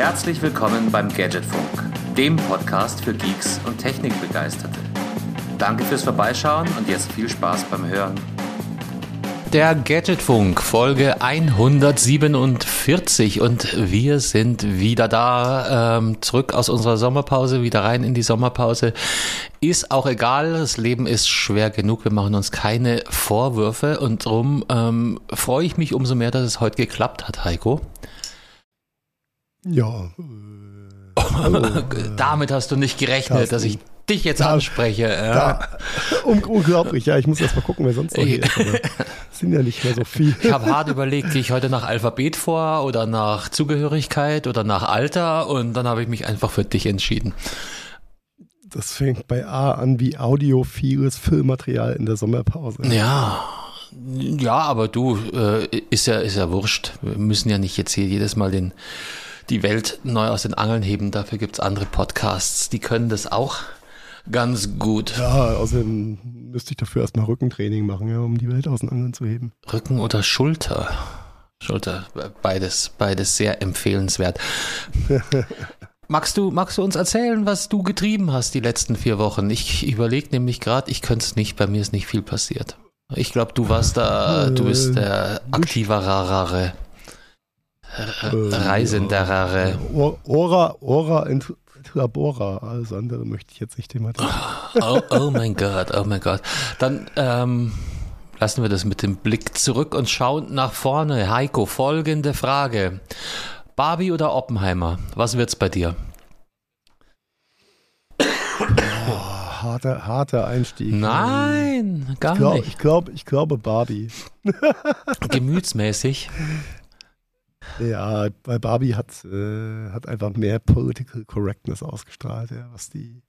Herzlich willkommen beim Gadgetfunk, dem Podcast für Geeks und Technikbegeisterte. Danke fürs Vorbeischauen und jetzt viel Spaß beim Hören. Der Gadgetfunk, Folge 147 und wir sind wieder da, ähm, zurück aus unserer Sommerpause, wieder rein in die Sommerpause. Ist auch egal, das Leben ist schwer genug, wir machen uns keine Vorwürfe und darum ähm, freue ich mich umso mehr, dass es heute geklappt hat, Heiko. Ja. Äh, hallo, Damit hast du nicht gerechnet, Carsten. dass ich dich jetzt da, anspreche. Da, unglaublich, ja, ich muss erst mal gucken, wer sonst noch hier ist. sind ja nicht mehr so viel. Ich habe hart überlegt, gehe ich heute nach Alphabet vor oder nach Zugehörigkeit oder nach Alter und dann habe ich mich einfach für dich entschieden. Das fängt bei A an wie audiophiles Filmmaterial in der Sommerpause. Ja. Ja, aber du, äh, ist ja, ist ja wurscht. Wir müssen ja nicht jetzt hier jedes Mal den, die Welt neu aus den Angeln heben. Dafür gibt es andere Podcasts, die können das auch ganz gut. Ja, außerdem müsste ich dafür erstmal Rückentraining machen, ja, um die Welt aus den Angeln zu heben. Rücken oder Schulter? Schulter, beides, beides sehr empfehlenswert. magst, du, magst du uns erzählen, was du getrieben hast die letzten vier Wochen? Ich überlege nämlich gerade, ich könnte es nicht, bei mir ist nicht viel passiert. Ich glaube, du warst da, du bist der aktiverere. Reisenderere. Ora, Ora Labora. Alles andere möchte ich jetzt nicht thematisieren. Oh, oh mein Gott, oh mein Gott. Dann ähm, lassen wir das mit dem Blick zurück und schauen nach vorne. Heiko, folgende Frage. Barbie oder Oppenheimer? Was wird's bei dir? Oh, harter, harter Einstieg. Nein, gar ich glaub, nicht. Ich glaube, ich glaube Barbie. Gemütsmäßig. Ja, weil Barbie hat, äh, hat einfach mehr Political Correctness ausgestrahlt, ja, was die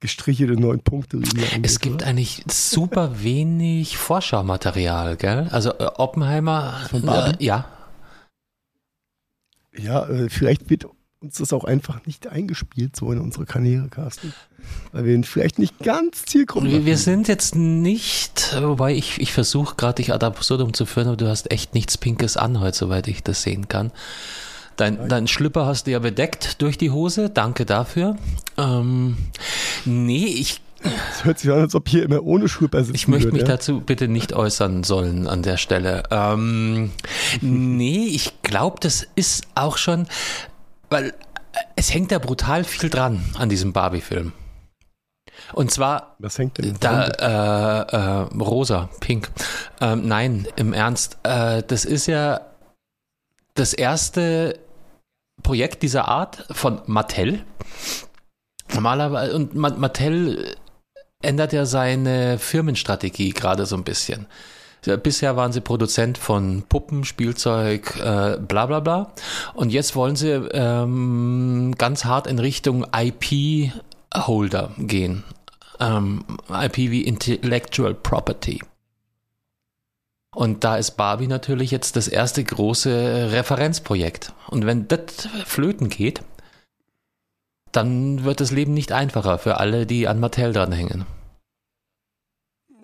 gestrichelte neun Punkte angeht. Es gibt oder? eigentlich super wenig Vorschaumaterial, gell? Also äh, Oppenheimer, Von Barbie? Äh, ja. Ja, äh, vielleicht wird uns das auch einfach nicht eingespielt, so in unsere Kanäle, Carsten. Weil wir vielleicht nicht ganz zielgruppen. Wir, wir sind jetzt nicht, wobei ich, ich versuche gerade dich ad absurdum zu führen, aber du hast echt nichts Pinkes an heute, soweit ich das sehen kann. Dein, dein Schlüpper hast du ja bedeckt durch die Hose, danke dafür. Ähm, nee, ich es hört sich an, als ob hier immer ohne Schlüpper sitzen Ich möchte mich ja? dazu bitte nicht äußern sollen an der Stelle. Ähm, nee, ich glaube, das ist auch schon, weil es hängt da brutal viel dran an diesem Barbie-Film. Und zwar. Was hängt denn da? Äh, äh, rosa, pink. Ähm, nein, im Ernst. Äh, das ist ja das erste Projekt dieser Art von Mattel. Normalerweise, und Mattel ändert ja seine Firmenstrategie gerade so ein bisschen. Bisher waren sie Produzent von Puppen, Spielzeug, äh, bla bla bla. Und jetzt wollen sie ähm, ganz hart in Richtung IP-Holder gehen. Ähm, IP wie Intellectual Property. Und da ist Barbie natürlich jetzt das erste große Referenzprojekt. Und wenn das flöten geht, dann wird das Leben nicht einfacher für alle, die an Mattel dranhängen.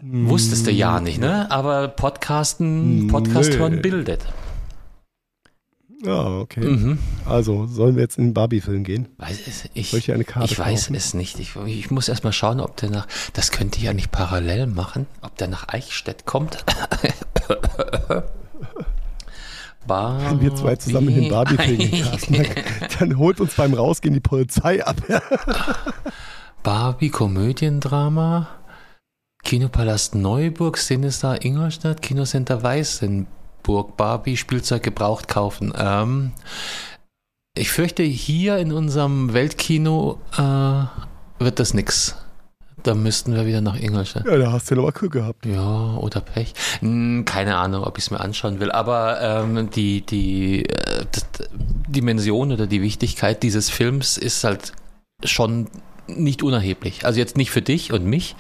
Wusstest du ja nicht, ne? Aber Podcasten, Podcast hören bildet. Ja, okay. Mhm. Also, sollen wir jetzt in den Barbie-Film gehen? Weiß es, ich, Soll ich eine Karte Ich weiß es nicht. Ich, ich muss erst mal schauen, ob der nach. Das könnte ich ja nicht parallel machen, ob der nach Eichstätt kommt. Barbie. Wenn wir zwei zusammen in den Barbie-Film gehen, dann, dann holt uns beim Rausgehen die Polizei ab. Barbie, Komödiendrama. Kinopalast Neuburg, Sinister Ingolstadt, Kinocenter Weißenburg, Barbie, Spielzeug gebraucht kaufen. Ähm, ich fürchte, hier in unserem Weltkino äh, wird das nix. Da müssten wir wieder nach Ingolstadt. Ja, da hast du ja aber Glück gehabt. Ja, oder Pech. Hm, keine Ahnung, ob ich es mir anschauen will. Aber ähm, die, die äh, Dimension oder die Wichtigkeit dieses Films ist halt schon nicht unerheblich. Also jetzt nicht für dich und mich.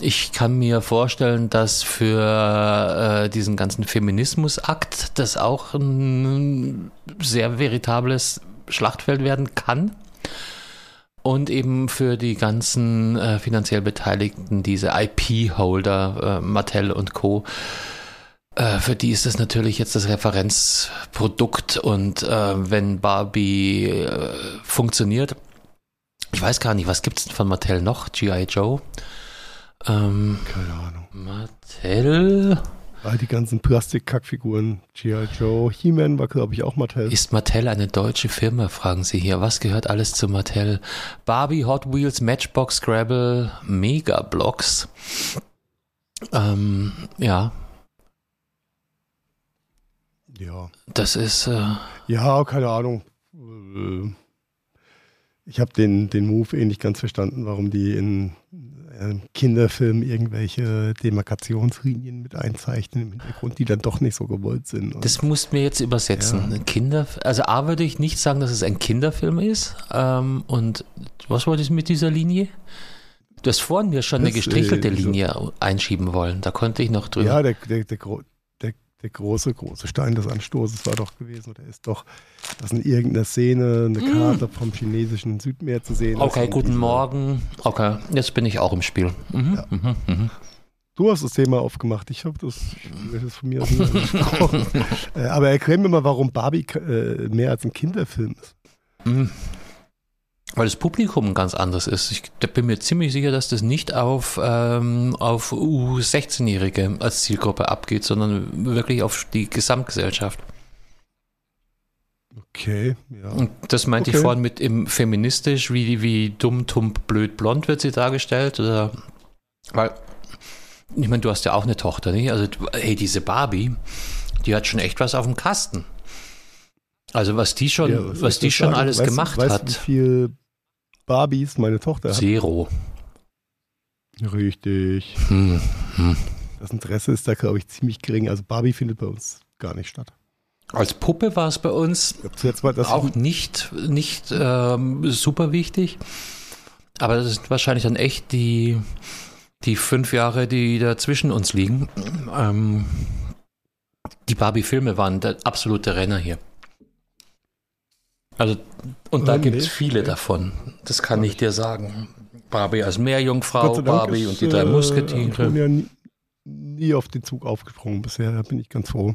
Ich kann mir vorstellen, dass für äh, diesen ganzen Feminismusakt das auch ein sehr veritables Schlachtfeld werden kann. Und eben für die ganzen äh, finanziell Beteiligten, diese IP-Holder, äh, Mattel und Co., äh, für die ist das natürlich jetzt das Referenzprodukt und äh, wenn Barbie äh, funktioniert, ich weiß gar nicht, was gibt es denn von Mattel noch? G.I. Joe? Ähm, Keine Ahnung. Mattel. All die ganzen Plastik-Kackfiguren, G.I. Joe, He-Man war, glaube ich, auch Mattel. Ist Mattel eine deutsche Firma, fragen Sie hier. Was gehört alles zu Mattel? Barbie, Hot Wheels, Matchbox, Scrabble, Mega Blocks. Ähm, ja. Ja. Das ist. Äh, ja, keine Ahnung. Äh, ich habe den, den Move eh nicht ganz verstanden, warum die in äh, Kinderfilmen irgendwelche Demarkationslinien mit einzeichnen im Hintergrund, die dann doch nicht so gewollt sind. Und das musst mir jetzt übersetzen. Ja. Kinder, also A würde ich nicht sagen, dass es ein Kinderfilm ist. Ähm, und was wolltest du mit dieser Linie? Du hast vorhin mir schon das, eine gestrichelte äh, Linie einschieben wollen. Da konnte ich noch drüber. Ja, der, der, der, der große, große Stein des Anstoßes war doch gewesen, oder ist doch, dass in irgendeiner Szene eine mm. Karte vom chinesischen Südmeer zu sehen Okay, guten Morgen. Okay, jetzt bin ich auch im Spiel. Mhm, ja. mhm, mhm. Du hast das Thema aufgemacht. Ich habe das, das von mir aus nicht angesprochen. äh, aber erklär mir mal, warum Barbie äh, mehr als ein Kinderfilm ist. Weil das Publikum ganz anders ist. Ich bin mir ziemlich sicher, dass das nicht auf, ähm, auf U16-Jährige als Zielgruppe abgeht, sondern wirklich auf die Gesamtgesellschaft. Okay, ja. Und das meinte okay. ich vorhin mit im feministisch, wie, wie dumm, tump, blöd, blond wird sie dargestellt. Oder, weil, ich meine, du hast ja auch eine Tochter, nicht? Also, hey, diese Barbie, die hat schon echt was auf dem Kasten. Also was die schon, ja, was, was die schon sagen? alles weißt, gemacht weißt, hat. Wie viel Barbies meine Tochter hat. Zero. Richtig. Hm, hm. Das Interesse ist da, glaube ich, ziemlich gering. Also Barbie findet bei uns gar nicht statt. Als Puppe war es bei uns auch nicht, nicht ähm, super wichtig. Aber das sind wahrscheinlich dann echt die, die fünf Jahre, die da zwischen uns liegen. Ähm, die Barbie-Filme waren der absolute Renner hier. Also, und da gibt es viele davon. Das kann ich dir sagen. Barbie als Meerjungfrau, Barbie ist, und die drei äh, Musketiere. Ich bin ja nie, auf den Zug aufgesprungen bisher, da bin ich ganz froh.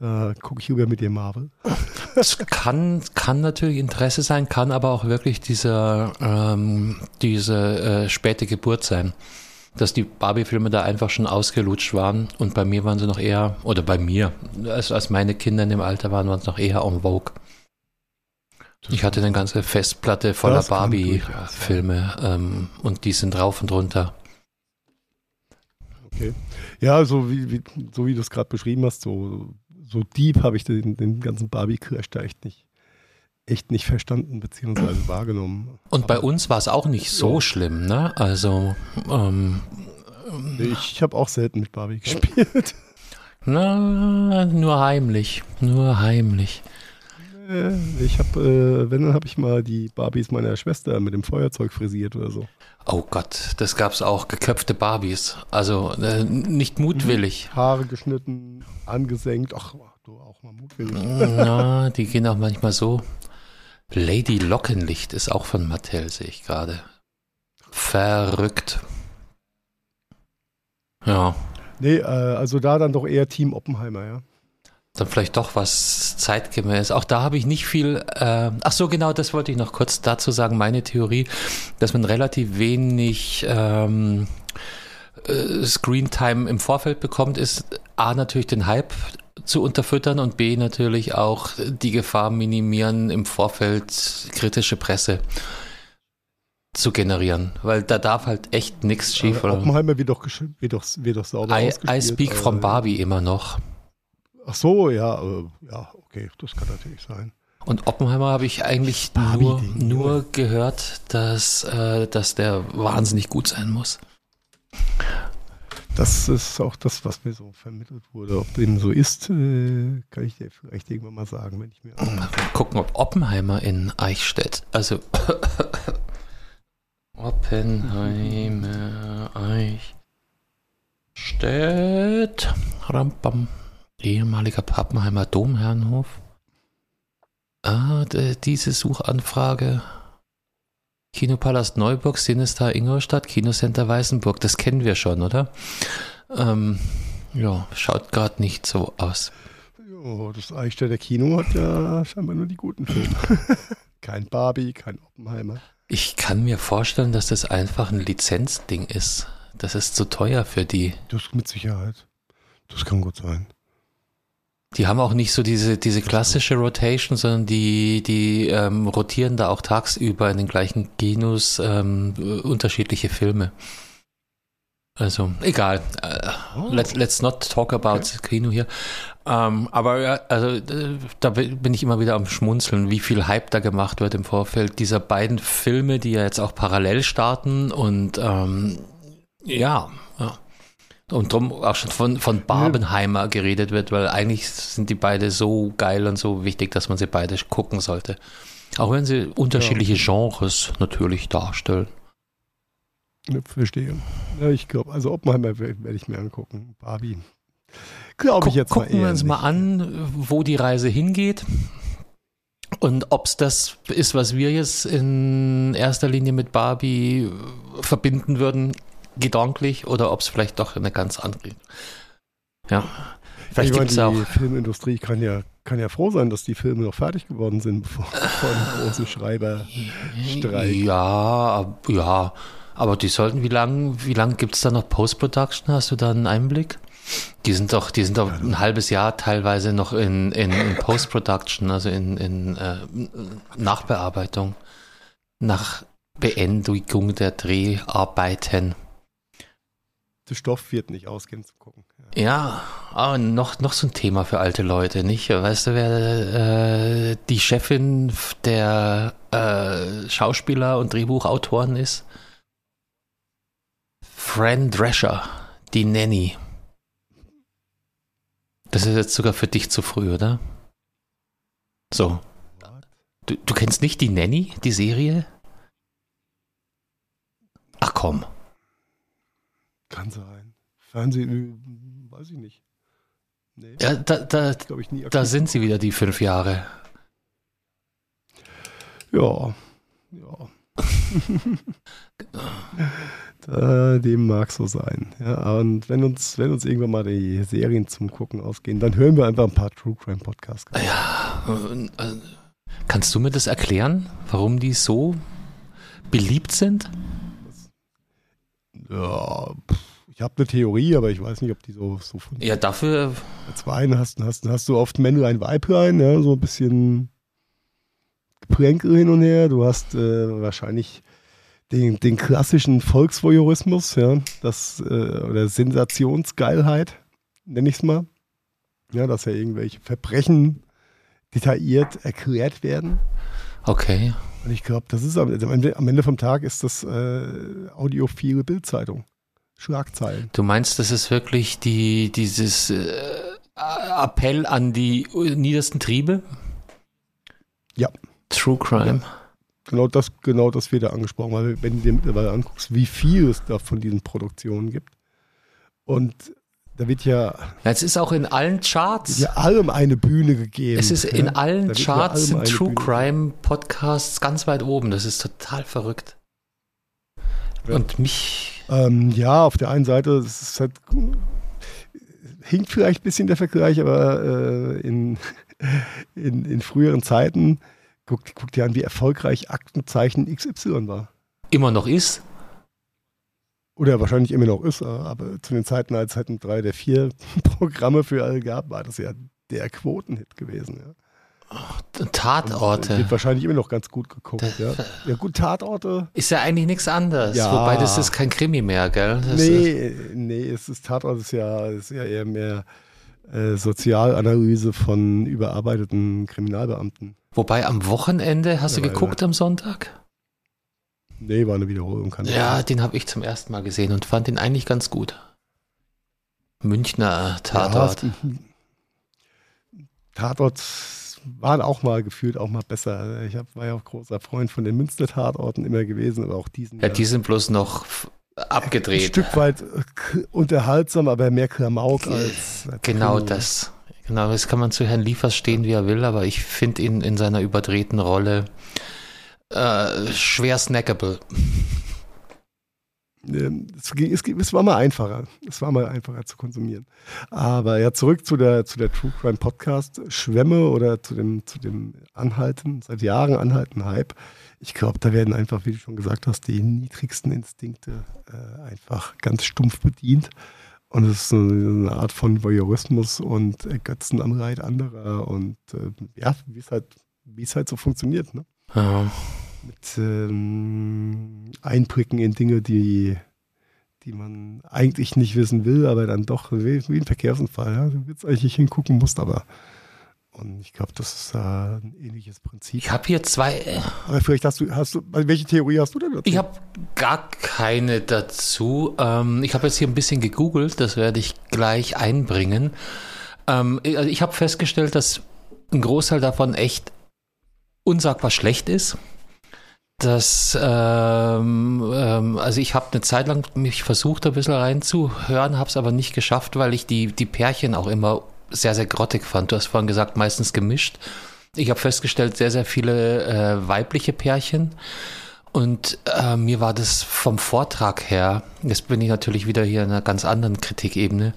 Da gucke ich über mit dir Marvel. Es kann, kann natürlich Interesse sein, kann aber auch wirklich diese, ähm, diese äh, späte Geburt sein. Dass die Barbie-Filme da einfach schon ausgelutscht waren und bei mir waren sie noch eher, oder bei mir, als, als meine Kinder in dem Alter waren, waren sie noch eher en vogue. Ich hatte eine ganze Festplatte voller Barbie-Filme ähm, und die sind rauf und runter. Okay. Ja, so wie, wie so wie du es gerade beschrieben hast, so, so deep habe ich den, den ganzen Barbie-Crash da echt nicht, echt nicht verstanden bzw. wahrgenommen. Und bei uns war es auch nicht so ja. schlimm, ne? Also ähm, ich habe auch selten mit Barbie gespielt. Na, nur heimlich, nur heimlich. Äh, ich habe, äh, wenn, dann habe ich mal die Barbies meiner Schwester mit dem Feuerzeug frisiert oder so. Oh Gott, das gab es auch, geköpfte Barbies. Also äh, nicht mutwillig. Haare geschnitten, angesenkt. Ach, du auch mal mutwillig. Na, die gehen auch manchmal so. Lady Lockenlicht ist auch von Mattel, sehe ich gerade. Verrückt. Ja. Nee, äh, also da dann doch eher Team Oppenheimer, ja dann vielleicht doch was zeitgemäß. Auch da habe ich nicht viel. Äh, ach so, genau, das wollte ich noch kurz dazu sagen. Meine Theorie, dass man relativ wenig ähm, äh, Screentime im Vorfeld bekommt, ist a natürlich den Hype zu unterfüttern und b natürlich auch die Gefahr minimieren, im Vorfeld kritische Presse zu generieren, weil da darf halt echt nichts schief. Oppenheimer wird doch, wird doch, wird doch sauber I, I speak from Barbie immer noch. Ach so, ja, äh, ja, okay, das kann natürlich sein. Und Oppenheimer habe ich eigentlich nur, nur gehört, dass, äh, dass der wahnsinnig gut sein muss. Das ist auch das, was mir so vermittelt wurde. Ob dem so ist, äh, kann ich dir vielleicht irgendwann mal sagen, wenn ich mir. Mal gucken, ob Oppenheimer in Eichstätt, also Oppenheimer Eichstätt, Rampam ehemaliger Pappenheimer Domherrenhof. Ah, diese Suchanfrage. Kinopalast Neuburg, Sinister Ingolstadt, Kinocenter Weißenburg, das kennen wir schon, oder? Ähm, Ja, schaut gerade nicht so aus. Ja, das Eichstätter Kino hat ja scheinbar nur die guten Filme. kein Barbie, kein Oppenheimer. Ich kann mir vorstellen, dass das einfach ein Lizenzding ist. Das ist zu teuer für die. Das mit Sicherheit. Das kann gut sein. Die haben auch nicht so diese, diese klassische Rotation, sondern die, die ähm, rotieren da auch tagsüber in den gleichen Kinos ähm, unterschiedliche Filme. Also, egal. Uh, let's, let's not talk about okay. Kino hier. Ähm, aber ja, also äh, da bin ich immer wieder am Schmunzeln, wie viel Hype da gemacht wird im Vorfeld dieser beiden Filme, die ja jetzt auch parallel starten und ähm, ja, ja. Und drum auch schon von, von Barbenheimer geredet wird, weil eigentlich sind die beide so geil und so wichtig, dass man sie beide gucken sollte. Auch wenn sie unterschiedliche ja. Genres natürlich darstellen. Ja, verstehe. Ja, ich glaube, also Oppenheimer werde ich mir angucken. Barbie. Glaube ich jetzt Gucken mal wir uns nicht. mal an, wo die Reise hingeht. Und ob es das ist, was wir jetzt in erster Linie mit Barbie verbinden würden, gedanklich, oder ob es vielleicht doch eine ganz andere. Ja. Vielleicht es auch. Die Filmindustrie kann ja, kann ja froh sein, dass die Filme noch fertig geworden sind, bevor von großen Schreiber streiken. Ja, ja. Aber die sollten, wie lange wie lang gibt es da noch Post-Production? Hast du da einen Einblick? Die sind doch, die sind doch ein halbes Jahr teilweise noch in, in, in Post-Production, also in, in äh, Nachbearbeitung, nach Beendigung der Dreharbeiten. Der Stoff wird nicht ausgehen zu gucken. Ja, aber noch, noch so ein Thema für alte Leute, nicht? Weißt du, wer äh, die Chefin der äh, Schauspieler und Drehbuchautoren ist? Fran Drescher, die Nanny. Das ist jetzt sogar für dich zu früh, oder? So. Du, du kennst nicht die Nanny, die Serie? Ach komm. Kann sein. Fernsehen, weiß ich nicht. Nee. Ja, da, da, ich da sind sie wieder, die fünf Jahre. Ja, ja. äh, dem mag so sein. Ja, und wenn uns, wenn uns irgendwann mal die Serien zum Gucken ausgehen, dann hören wir einfach ein paar True Crime Podcasts. Ja, äh, kannst du mir das erklären, warum die so beliebt sind? Ja, ich habe eine Theorie, aber ich weiß nicht, ob die so, so funktioniert. Ja, dafür. Als Wein hast, hast, hast du oft Männlein, Weiblein, ja, so ein bisschen Geplänkel hin und her. Du hast äh, wahrscheinlich den, den klassischen Volksvoyeurismus, ja, das, äh, oder Sensationsgeilheit, nenne ich es mal. Ja, dass ja irgendwelche Verbrechen detailliert erklärt werden. Okay. Und ich glaube, das ist am Ende, am Ende, vom Tag ist das äh, audiophile Bildzeitung. Schlagzeilen. Du meinst, das ist wirklich die, dieses äh, Appell an die niedersten Triebe? Ja. True Crime. Ja genau das, genau das wird da angesprochen, weil wenn du dir mittlerweile anguckst, wie viel es da von diesen Produktionen gibt. Und da wird ja. Es ist auch in allen Charts. Ja, allem eine Bühne gegeben. Es ist in allen Charts in True Bühne Crime Podcasts ganz weit oben. Das ist total verrückt. Ja. Und mich. Ähm, ja, auf der einen Seite, es ist halt, hinkt vielleicht ein bisschen der Vergleich, aber äh, in, in, in früheren Zeiten Guck, guck dir an, wie erfolgreich Aktenzeichen XY war. Immer noch ist? Oder wahrscheinlich immer noch ist, aber zu den Zeiten, als es drei der vier Programme für alle gab, war das ja der Quotenhit gewesen. Ja. Ach, Tatorte. Wird wahrscheinlich immer noch ganz gut geguckt. Das, ja. ja, gut, Tatorte. Ist ja eigentlich nichts anderes. Ja. Wobei das ist kein Krimi mehr, gell? Das nee, nee, es ist Tatort ist ja, ist ja eher mehr äh, Sozialanalyse von überarbeiteten Kriminalbeamten. Wobei am Wochenende, hast ja, du geguckt am Sonntag? Nee, war eine Wiederholung. Kann ja, den habe ich zum ersten Mal gesehen und fand den eigentlich ganz gut. Münchner Tatort. Ja, Tatort waren auch mal gefühlt auch mal besser. Ich hab, war ja auch großer Freund von den Münster Tatorten immer gewesen, aber auch diesen. Ja, die sind bloß noch abgedreht. Ein Stück weit äh, unterhaltsam, aber mehr Klamauk als. als genau Krimi. das. Genau, das kann man zu Herrn Liefers stehen, wie er will, aber ich finde ihn in seiner überdrehten Rolle äh, schwer snackable. es, es, war mal einfacher. Es war mal einfacher zu konsumieren. Aber ja, zurück zu der, zu der True Crime Podcast Schwämme oder zu dem, zu dem Anhalten, seit Jahren anhalten Hype. Ich glaube, da werden einfach, wie du schon gesagt hast, die niedrigsten Instinkte äh, einfach ganz stumpf bedient. Und es ist eine, Art von Voyeurismus und Götzenanreit anderer und äh, ja, wie es halt, es halt so funktioniert. Ne? Ja mit ähm, Einbrücken in Dinge, die, die man eigentlich nicht wissen will, aber dann doch wie, wie ein Verkehrsunfall. Ja? Du willst eigentlich nicht hingucken, musst aber. Und ich glaube, das ist äh, ein ähnliches Prinzip. Ich habe hier zwei. Äh, aber vielleicht hast du, hast du, welche Theorie hast du denn dazu? Ich habe gar keine dazu. Ähm, ich habe jetzt hier ein bisschen gegoogelt, das werde ich gleich einbringen. Ähm, also ich habe festgestellt, dass ein Großteil davon echt unsagbar schlecht ist dass ähm, ähm, also ich habe eine Zeit lang mich versucht, ein bisschen reinzuhören, habe es aber nicht geschafft, weil ich die, die Pärchen auch immer sehr, sehr grottig fand. Du hast vorhin gesagt, meistens gemischt. Ich habe festgestellt, sehr, sehr viele äh, weibliche Pärchen. Und äh, mir war das vom Vortrag her, jetzt bin ich natürlich wieder hier in einer ganz anderen Kritikebene,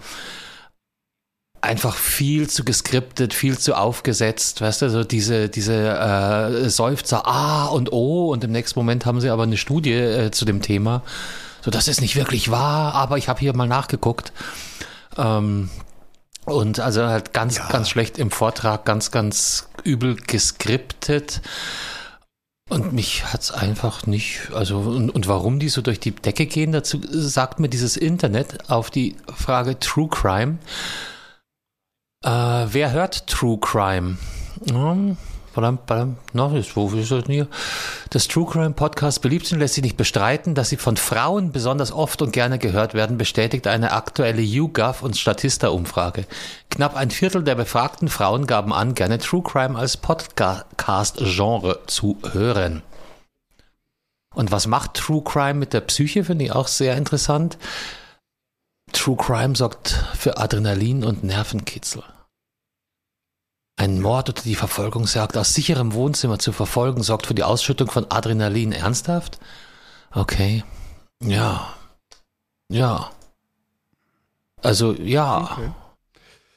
einfach viel zu geskriptet, viel zu aufgesetzt, weißt du, so diese, diese äh, Seufzer A und O und im nächsten Moment haben sie aber eine Studie äh, zu dem Thema. So, das ist nicht wirklich wahr, aber ich habe hier mal nachgeguckt. Ähm, und also halt ganz, ja. ganz schlecht im Vortrag, ganz, ganz übel geskriptet. Und mich hat's einfach nicht, also, und, und warum die so durch die Decke gehen, dazu sagt mir dieses Internet auf die Frage True Crime. Äh, wer hört True Crime? Hier? Das True Crime Podcast beliebt sind, lässt sich nicht bestreiten, dass sie von Frauen besonders oft und gerne gehört werden, bestätigt eine aktuelle YouGov und Statista-Umfrage. Knapp ein Viertel der befragten Frauen gaben an, gerne True Crime als Podcast-Genre zu hören. Und was macht True Crime mit der Psyche, finde ich auch sehr interessant. True Crime sorgt für Adrenalin und Nervenkitzel. Ein Mord oder die Verfolgungsjagd aus sicherem Wohnzimmer zu verfolgen, sorgt für die Ausschüttung von Adrenalin. Ernsthaft? Okay. Ja. Ja. Also, ja. Okay.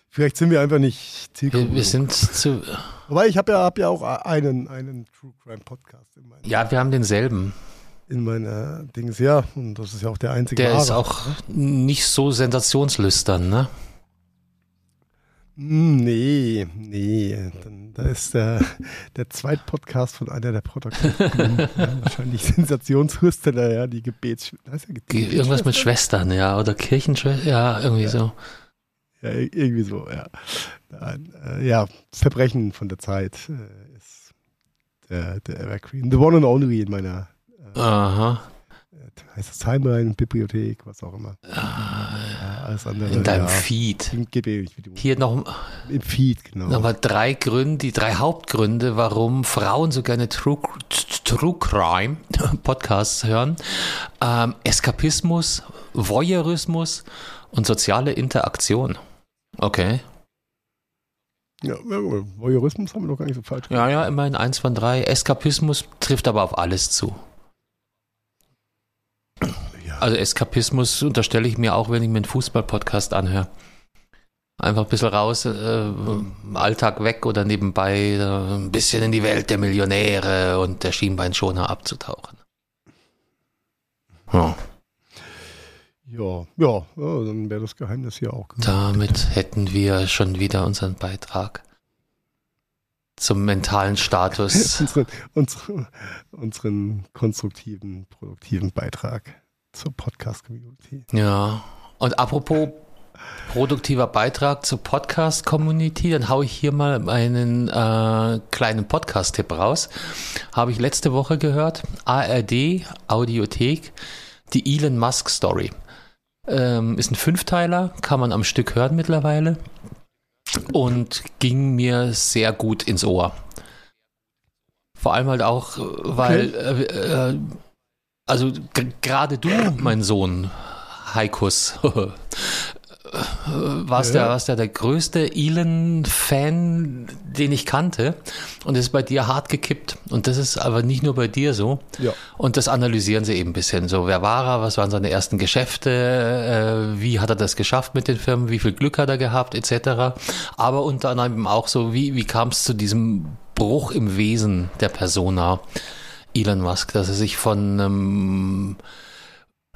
Vielleicht sind wir einfach nicht zielgruppen. Wir, wir sind zu. Wobei ich habe ja, hab ja auch einen, einen True Crime Podcast in meinem. Ja, wir haben denselben in meiner Dings, ja, und das ist ja auch der einzige. Der Ware. ist auch nicht so sensationslüstern, ne? Hm, nee, nee. Dann, da ist der, der Zweitpodcast von einer der Protagonisten. ja, wahrscheinlich Sensationslüsterner, ja, die Gebets. Ja Irgendwas mit Schwestern, ja, oder Kirchenschwestern, ja, irgendwie ja. so. Ja, irgendwie so, ja. Äh, ja, Verbrechen von der Zeit äh, ist der, der Evergreen. The one and only in meiner Aha. Heißt es Timeline, Bibliothek, was auch immer. Ah, ja, alles andere. In deinem ja, Feed. Hier noch im Feed, genau. Nochmal drei Gründe, die drei Hauptgründe, warum Frauen so gerne True, True Crime Podcasts hören. Ähm, Eskapismus, Voyeurismus und soziale Interaktion. Okay. Ja, Voyeurismus haben wir doch gar nicht so falsch gemacht. Ja, ja, immerhin eins von drei. Eskapismus trifft aber auf alles zu. Also Eskapismus unterstelle ich mir auch, wenn ich mir einen Fußball-Podcast anhöre. Einfach ein bisschen raus, äh, Alltag weg oder nebenbei äh, ein bisschen in die Welt der Millionäre und der Schienbeinschoner abzutauchen. Ja. Ja, ja, ja dann wäre das Geheimnis hier auch. Gemacht. Damit hätten wir schon wieder unseren Beitrag zum mentalen Status. unseren, unseren, unseren konstruktiven, produktiven Beitrag zur Podcast-Community. Ja, und apropos produktiver Beitrag zur Podcast-Community, dann haue ich hier mal einen äh, kleinen Podcast-Tipp raus. Habe ich letzte Woche gehört, ARD, Audiothek, die Elon Musk Story. Ähm, ist ein Fünfteiler, kann man am Stück hören mittlerweile und ging mir sehr gut ins Ohr. Vor allem halt auch, weil okay. äh, äh, also gerade du, mein Sohn, Heikus, warst, ja. der, warst der der größte Elon-Fan, den ich kannte und ist bei dir hart gekippt. Und das ist aber nicht nur bei dir so. Ja. Und das analysieren sie eben ein bisschen. So, wer war er, was waren seine ersten Geschäfte, äh, wie hat er das geschafft mit den Firmen, wie viel Glück hat er gehabt, etc. Aber unter anderem auch so, wie, wie kam es zu diesem Bruch im Wesen der Persona Elon Musk, dass er sich von einem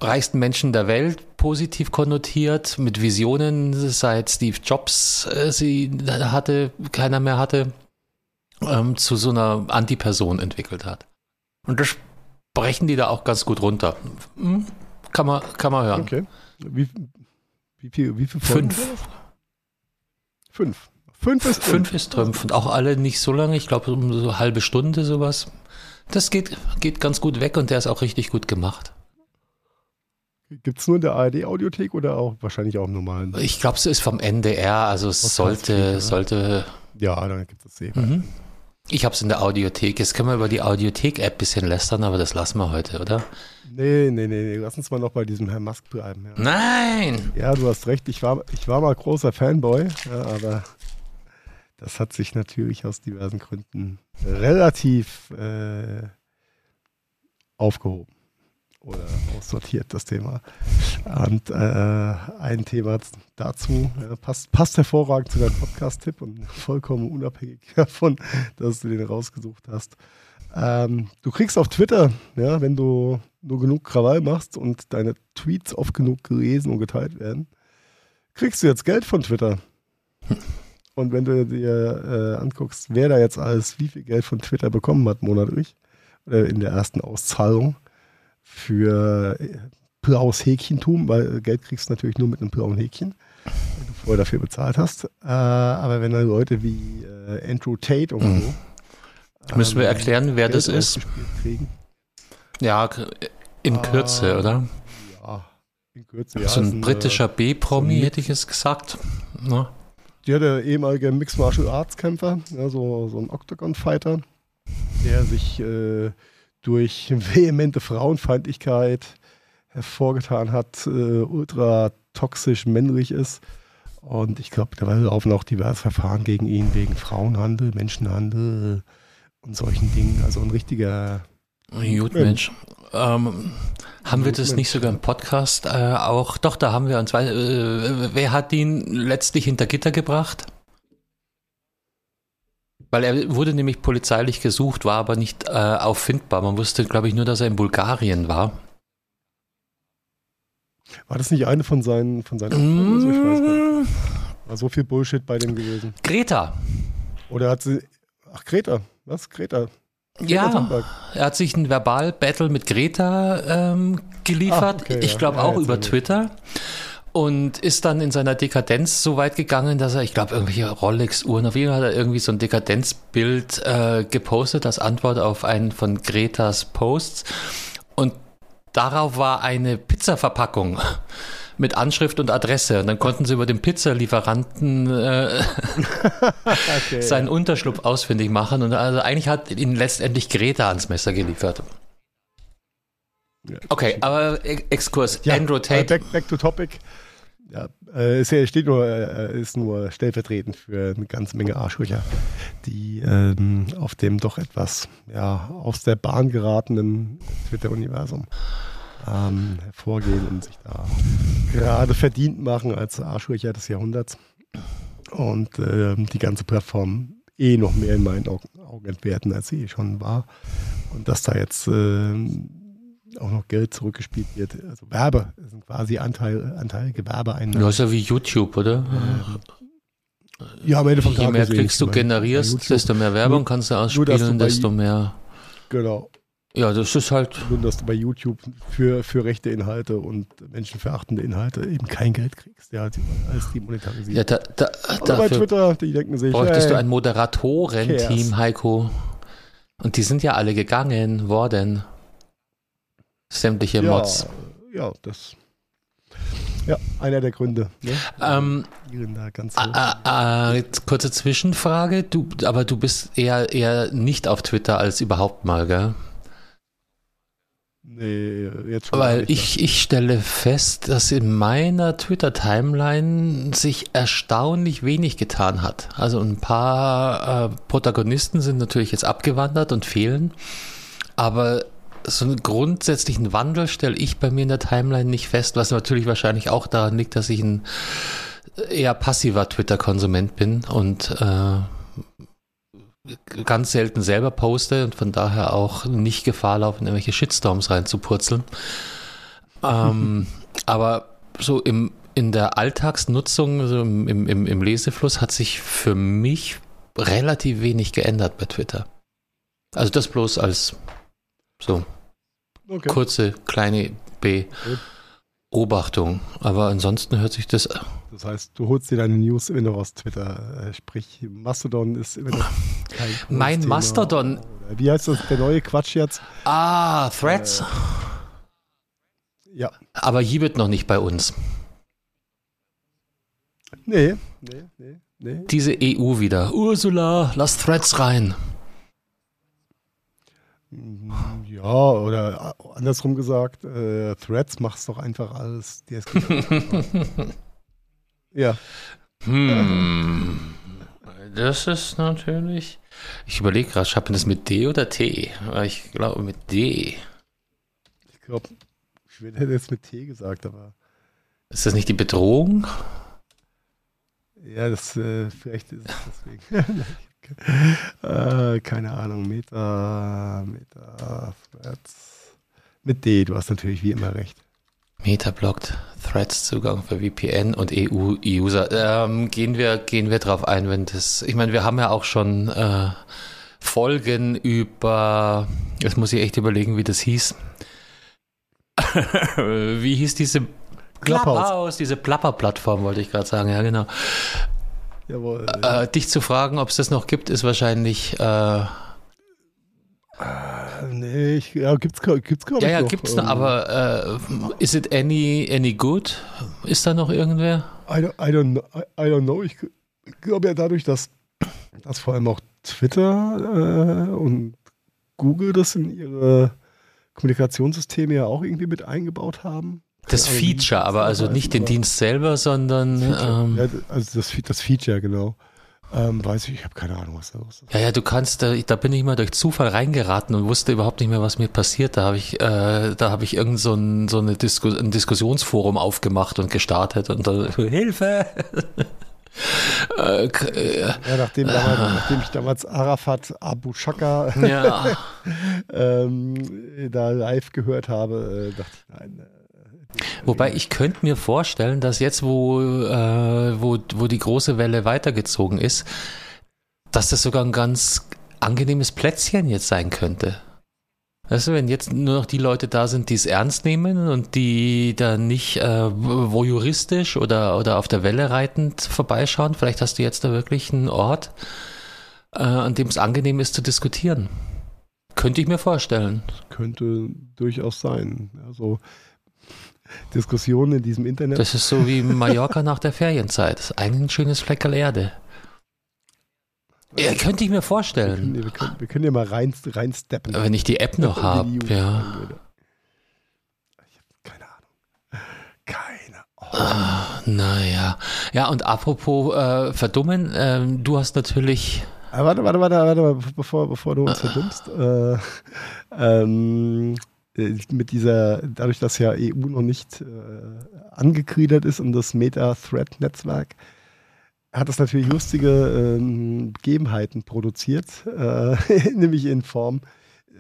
reichsten Menschen der Welt positiv konnotiert, mit Visionen seit Steve Jobs äh, sie hatte, keiner mehr hatte, ähm, zu so einer Antiperson entwickelt hat. Und das brechen die da auch ganz gut runter. Hm? Kann man, kann man hören. Okay. Wie, wie viel, wie viel Fünf. Fünf. Fünf ist Fünf ist Trümpf. Und auch alle nicht so lange, ich glaube um so eine halbe Stunde sowas. Das geht, geht ganz gut weg und der ist auch richtig gut gemacht. Gibt es nur in der ARD-Audiothek oder auch wahrscheinlich auch im normalen? Ich glaube, es ist vom NDR, also es sollte, sollte. Ja, dann gibt es es mhm. Ich habe es in der Audiothek. Jetzt können wir über die Audiothek-App ein bisschen lästern, aber das lassen wir heute, oder? Nee, nee, nee, nee. Lass uns mal noch bei diesem Herrn Musk bleiben. Ja. Nein! Ja, du hast recht. Ich war, ich war mal großer Fanboy, ja, aber das hat sich natürlich aus diversen Gründen relativ äh, aufgehoben oder aussortiert, das Thema. Und äh, ein Thema dazu äh, passt, passt hervorragend zu deinem Podcast-Tipp und vollkommen unabhängig davon, dass du den rausgesucht hast. Ähm, du kriegst auf Twitter, ja, wenn du nur genug Krawall machst und deine Tweets oft genug gelesen und geteilt werden, kriegst du jetzt Geld von Twitter. Und wenn du dir äh, anguckst, wer da jetzt alles wie viel Geld von Twitter bekommen hat monatlich, äh, in der ersten Auszahlung, für äh, blaues Häkchentum, weil Geld kriegst du natürlich nur mit einem blauen Häkchen, wenn du vorher dafür bezahlt hast. Äh, aber wenn dann Leute wie äh, Andrew Tate und mhm. so. Müssen wir ähm, erklären, wer Geld das ist? Kriegen. Ja, in Kürze, uh, oder? Ja, in Kürze, ja. So ein britischer B-Promi, hätte ich es gesagt. Na? Ne? Ja, der ehemalige Mixed Martial Arts Kämpfer, ja, so, so ein Octagon-Fighter, der sich äh, durch vehemente Frauenfeindlichkeit hervorgetan hat, äh, ultra toxisch männlich ist. Und ich glaube, da laufen auch diverse Verfahren gegen ihn wegen Frauenhandel, Menschenhandel und solchen Dingen. Also ein richtiger Gut, Mensch. Ähm, haben wir das nicht sogar im Podcast äh, auch? Doch, da haben wir uns. Äh, wer hat ihn letztlich hinter Gitter gebracht? Weil er wurde nämlich polizeilich gesucht, war aber nicht äh, auffindbar. Man wusste, glaube ich, nur, dass er in Bulgarien war. War das nicht eine von seinen, von seinen Opfern? Also ich weiß nicht. War so viel Bullshit bei dem gewesen. Greta. Oder hat sie. Ach, Greta. Was? Greta. Greta ja, Thunberg. er hat sich ein Verbal-Battle mit Greta ähm, geliefert. Ach, okay, ich glaube ja. auch ja, über Twitter und ist dann in seiner Dekadenz so weit gegangen, dass er, ich glaube, irgendwelche Rolex-Uhren, auf jeden Fall hat er irgendwie so ein Dekadenzbild äh, gepostet als Antwort auf einen von Gretas Posts. Und darauf war eine Pizzaverpackung mit Anschrift und Adresse. Und dann konnten sie über den Pizzalieferanten äh, okay, seinen ja. Unterschlupf ausfindig machen. Und also eigentlich hat ihn letztendlich Greta ans Messer geliefert. Okay, aber Exkurs. Ja, Andrew Tate. Back, back to topic. Ja, äh, ja, steht nur, äh, ist nur stellvertretend für eine ganze Menge Arschlöcher, die ähm, auf dem doch etwas ja, aus der Bahn geratenen Twitter-Universum ähm, hervorgehen und sich da gerade verdient machen als Arschlöcher des Jahrhunderts. Und ähm, die ganze Plattform eh noch mehr in meinen Augen, entwerten, als sie schon war. Und dass da jetzt ähm, auch noch Geld zurückgespielt wird. Also Werbe, das sind quasi Anteil, anteilige Werbeeinnahmen. Ja, ist ja wie YouTube, oder? Ja, am Ende von Je mehr Klicks du generierst, desto mehr Werbung nur, kannst du ausspielen, du desto mehr. Genau. Ja, das ist halt. Nur, dass du bei YouTube für, für rechte Inhalte und menschenverachtende Inhalte eben kein Geld kriegst. Ja, als die monetarisiert. Ja, da, da, dafür bei Twitter, die denken sich. Bräuchtest hey, du ein Moderatorenteam, Heiko? Und die sind ja alle gegangen worden. Sämtliche ja, Mods. Ja, das. Ja, einer der Gründe. Ne? Ähm, äh, äh, kurze Zwischenfrage, du, aber du bist eher, eher nicht auf Twitter als überhaupt mal, gell? Nee, jetzt schon. Weil ich, ich stelle fest, dass in meiner Twitter-Timeline sich erstaunlich wenig getan hat. Also ein paar äh, Protagonisten sind natürlich jetzt abgewandert und fehlen. Aber so einen grundsätzlichen Wandel stelle ich bei mir in der Timeline nicht fest, was natürlich wahrscheinlich auch daran liegt, dass ich ein eher passiver Twitter-Konsument bin und äh, ganz selten selber poste und von daher auch nicht Gefahr laufen, irgendwelche Shitstorms reinzupurzeln. ähm, aber so im, in der Alltagsnutzung, also im, im, im Lesefluss, hat sich für mich relativ wenig geändert bei Twitter. Also das bloß als so okay. kurze, kleine Beobachtung. Aber ansonsten hört sich das das heißt, du holst dir deine News immer noch aus Twitter. Äh, sprich, Mastodon ist immer noch kein Mein Thema. Mastodon. Wie heißt das, der neue Quatsch jetzt? Ah, Threads. Äh, ja. Aber Jibit noch nicht bei uns. Nee, nee, nee, nee. Diese EU wieder. Ursula, lass Threads rein. Ja, oder andersrum gesagt, äh, Threads machst doch einfach alles. Ja. Hm. Das ist natürlich. Ich überlege gerade, schreibt man das mit D oder T? Ich glaube mit D. Ich glaube, ich hätte jetzt mit T gesagt, aber. Ist das nicht die Bedrohung? Ja, das äh, vielleicht ist es deswegen. äh, keine Ahnung, Meta, Meta, Threads. Mit D, du hast natürlich wie immer recht. Meta blockt Threads-Zugang für VPN und EU-User. Ähm, gehen wir, gehen wir drauf ein, wenn das, ich meine, wir haben ja auch schon äh, Folgen über, jetzt muss ich echt überlegen, wie das hieß. wie hieß diese Clubhouse, diese Plapper-Plattform, wollte ich gerade sagen, ja genau. Jawohl. Äh, dich zu fragen, ob es das noch gibt, ist wahrscheinlich äh, äh, nee, ich, ja, gibt's, gibt's glaube ja, ja, noch. gibt's noch, aber äh, is it any, any good? Ist da noch irgendwer? I don't, I don't, I don't know. Ich glaube ja dadurch, dass, dass vor allem auch Twitter äh, und Google das in ihre Kommunikationssysteme ja auch irgendwie mit eingebaut haben. Das Feature, aber also nicht den Dienst selber, sondern. Ähm, ja, also das, das Feature, genau. Ähm, weiß ich, ich habe keine Ahnung, was da los ist. Ja, ja, du kannst, da, da bin ich mal durch Zufall reingeraten und wusste überhaupt nicht mehr, was mir passiert. Da habe ich, äh, da habe ich irgend so ein, so eine Disku ein Diskussionsforum aufgemacht und gestartet und da, Hilfe! äh, äh, ja, nachdem, damals, äh, nachdem ich damals Arafat Abu Shaka ja. ähm, da live gehört habe, äh, dachte ich, nein, Wobei ich könnte mir vorstellen, dass jetzt, wo, äh, wo, wo die große Welle weitergezogen ist, dass das sogar ein ganz angenehmes Plätzchen jetzt sein könnte. Weißt du, wenn jetzt nur noch die Leute da sind, die es ernst nehmen und die da nicht äh, voyeuristisch oder, oder auf der Welle reitend vorbeischauen, vielleicht hast du jetzt da wirklich einen Ort, äh, an dem es angenehm ist zu diskutieren. Könnte ich mir vorstellen. Könnte durchaus sein. Also Diskussionen in diesem Internet. Das ist so wie Mallorca nach der Ferienzeit. Das ist ein schönes Fleckerl Erde. Ja, könnte ich mir vorstellen. Wir können, wir können, wir können ja mal rein, reinsteppen. Wenn ich die App noch habe, ja. Ich habe keine Ahnung. Keine Ahnung. Ah, naja. Ja, und apropos äh, verdummen, äh, du hast natürlich. Ah, warte, warte, warte, warte, bevor, bevor du uns verdummst. Äh, ähm, äh, mit dieser, dadurch, dass ja EU noch nicht äh, angegliedert ist und das Meta-Thread-Netzwerk, hat das natürlich lustige ähm, Begebenheiten produziert, äh, nämlich in Form, äh,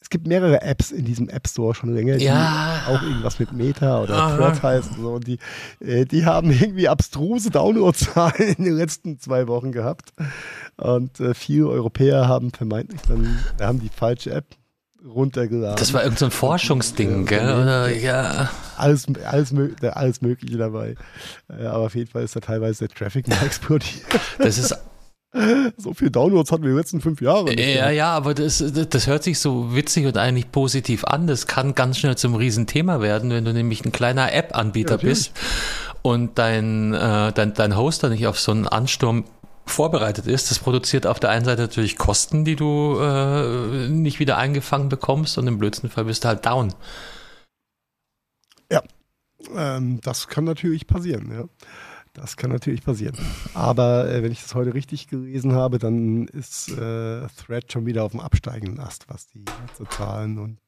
es gibt mehrere Apps in diesem App Store schon länger, ja. die auch irgendwas mit Meta oder Aha. Thread heißen. So, und die, äh, die haben irgendwie abstruse Downloadzahlen in den letzten zwei Wochen gehabt. Und äh, viele Europäer haben vermeintlich dann, haben die falsche App runtergeladen. Das war irgendein so Forschungsding, gell? Oder, ja. Alles, alles, alles Mögliche dabei. Äh, aber auf jeden Fall ist da teilweise der Traffic mal explodiert. Das ist so viele Downloads hatten wir in den letzten fünf Jahren. Ja, ja, aber das, das hört sich so witzig und eigentlich positiv an. Das kann ganz schnell zum Riesenthema werden, wenn du nämlich ein kleiner App-Anbieter ja, bist und dein, äh, dein, dein Hoster nicht auf so einen Ansturm vorbereitet ist. Das produziert auf der einen Seite natürlich Kosten, die du äh, nicht wieder eingefangen bekommst und im blödsten Fall bist du halt down. Ja, ähm, das kann natürlich passieren, ja. Das kann natürlich passieren. Aber äh, wenn ich das heute richtig gelesen habe, dann ist äh, Thread schon wieder auf dem absteigenden Ast, was die Zahlen und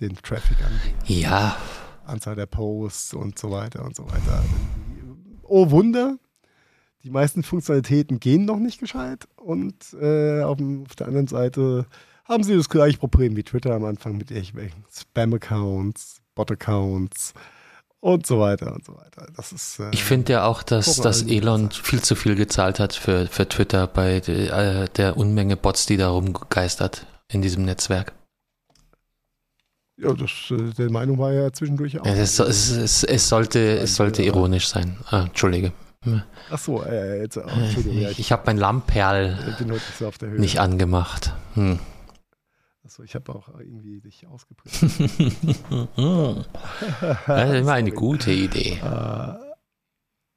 den Traffic angeht. Ja. Anzahl der Posts und so weiter und so weiter. Oh Wunder, die meisten Funktionalitäten gehen noch nicht gescheit und äh, auf, auf, der anderen Seite haben sie das gleiche Problem wie Twitter am Anfang mit irgendwelchen Spam-Accounts, Bot-Accounts und so weiter und so weiter. Das ist, äh, ich finde ja auch, dass, dass Elon viel zu viel gezahlt hat für, für Twitter bei de, äh, der Unmenge Bots, die da rumgeistert in diesem Netzwerk. Ja, das, äh, der Meinung war ja zwischendurch auch. Ja, es, es, es, es, sollte, es sollte ironisch sein. Ah, Entschuldige. Ach so, äh, jetzt, oh, Entschuldigung. ich, ich habe mein Lammperl nicht angemacht. Hm. Achso, ich habe auch irgendwie dich ausgeprägt. das ist immer eine gute Idee. Uh,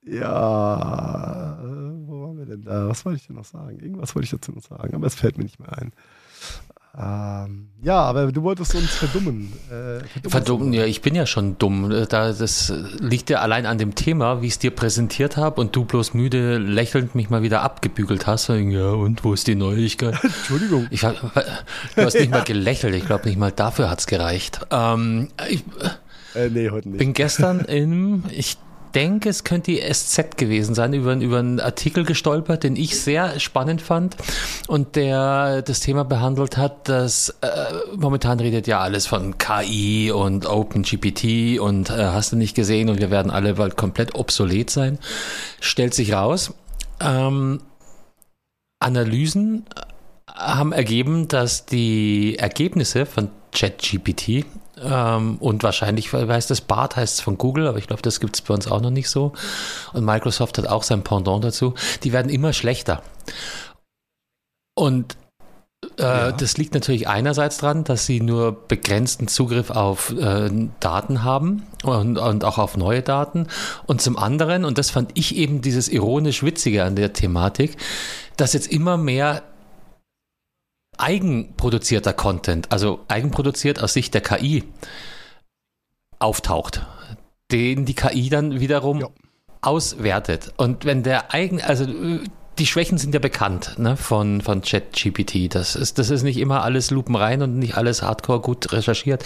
ja, wo waren wir denn da? Was wollte ich denn noch sagen? Irgendwas wollte ich dazu noch sagen, aber es fällt mir nicht mehr ein. Ähm, ja, aber du wolltest uns verdummen. Äh, verdummen, ja, ich bin ja schon dumm. Äh, da, das liegt ja allein an dem Thema, wie ich es dir präsentiert habe und du bloß müde lächelnd mich mal wieder abgebügelt hast. Ja, und wo ist die Neuigkeit? Entschuldigung. Ich hab, du hast nicht mal gelächelt. Ich glaube, nicht mal dafür hat es gereicht. Ähm, ich, äh, nee, heute nicht. bin gestern im, ich denke, es könnte die SZ gewesen sein, über, über einen Artikel gestolpert, den ich sehr spannend fand und der das Thema behandelt hat, dass äh, momentan redet ja alles von KI und OpenGPT und äh, hast du nicht gesehen und wir werden alle bald komplett obsolet sein. Stellt sich raus. Ähm, Analysen haben ergeben, dass die Ergebnisse von ChatGPT ähm, und wahrscheinlich weiß das Bart heißt es von Google, aber ich glaube, das gibt es bei uns auch noch nicht so. Und Microsoft hat auch sein Pendant dazu. Die werden immer schlechter. Und äh, ja. Das liegt natürlich einerseits daran, dass sie nur begrenzten Zugriff auf äh, Daten haben und, und auch auf neue Daten. Und zum anderen, und das fand ich eben dieses ironisch Witzige an der Thematik, dass jetzt immer mehr eigenproduzierter Content, also eigenproduziert aus Sicht der KI, auftaucht, den die KI dann wiederum ja. auswertet. Und wenn der eigen, also die Schwächen sind ja bekannt ne, von, von ChatGPT. Das ist, das ist nicht immer alles lupenrein und nicht alles hardcore gut recherchiert.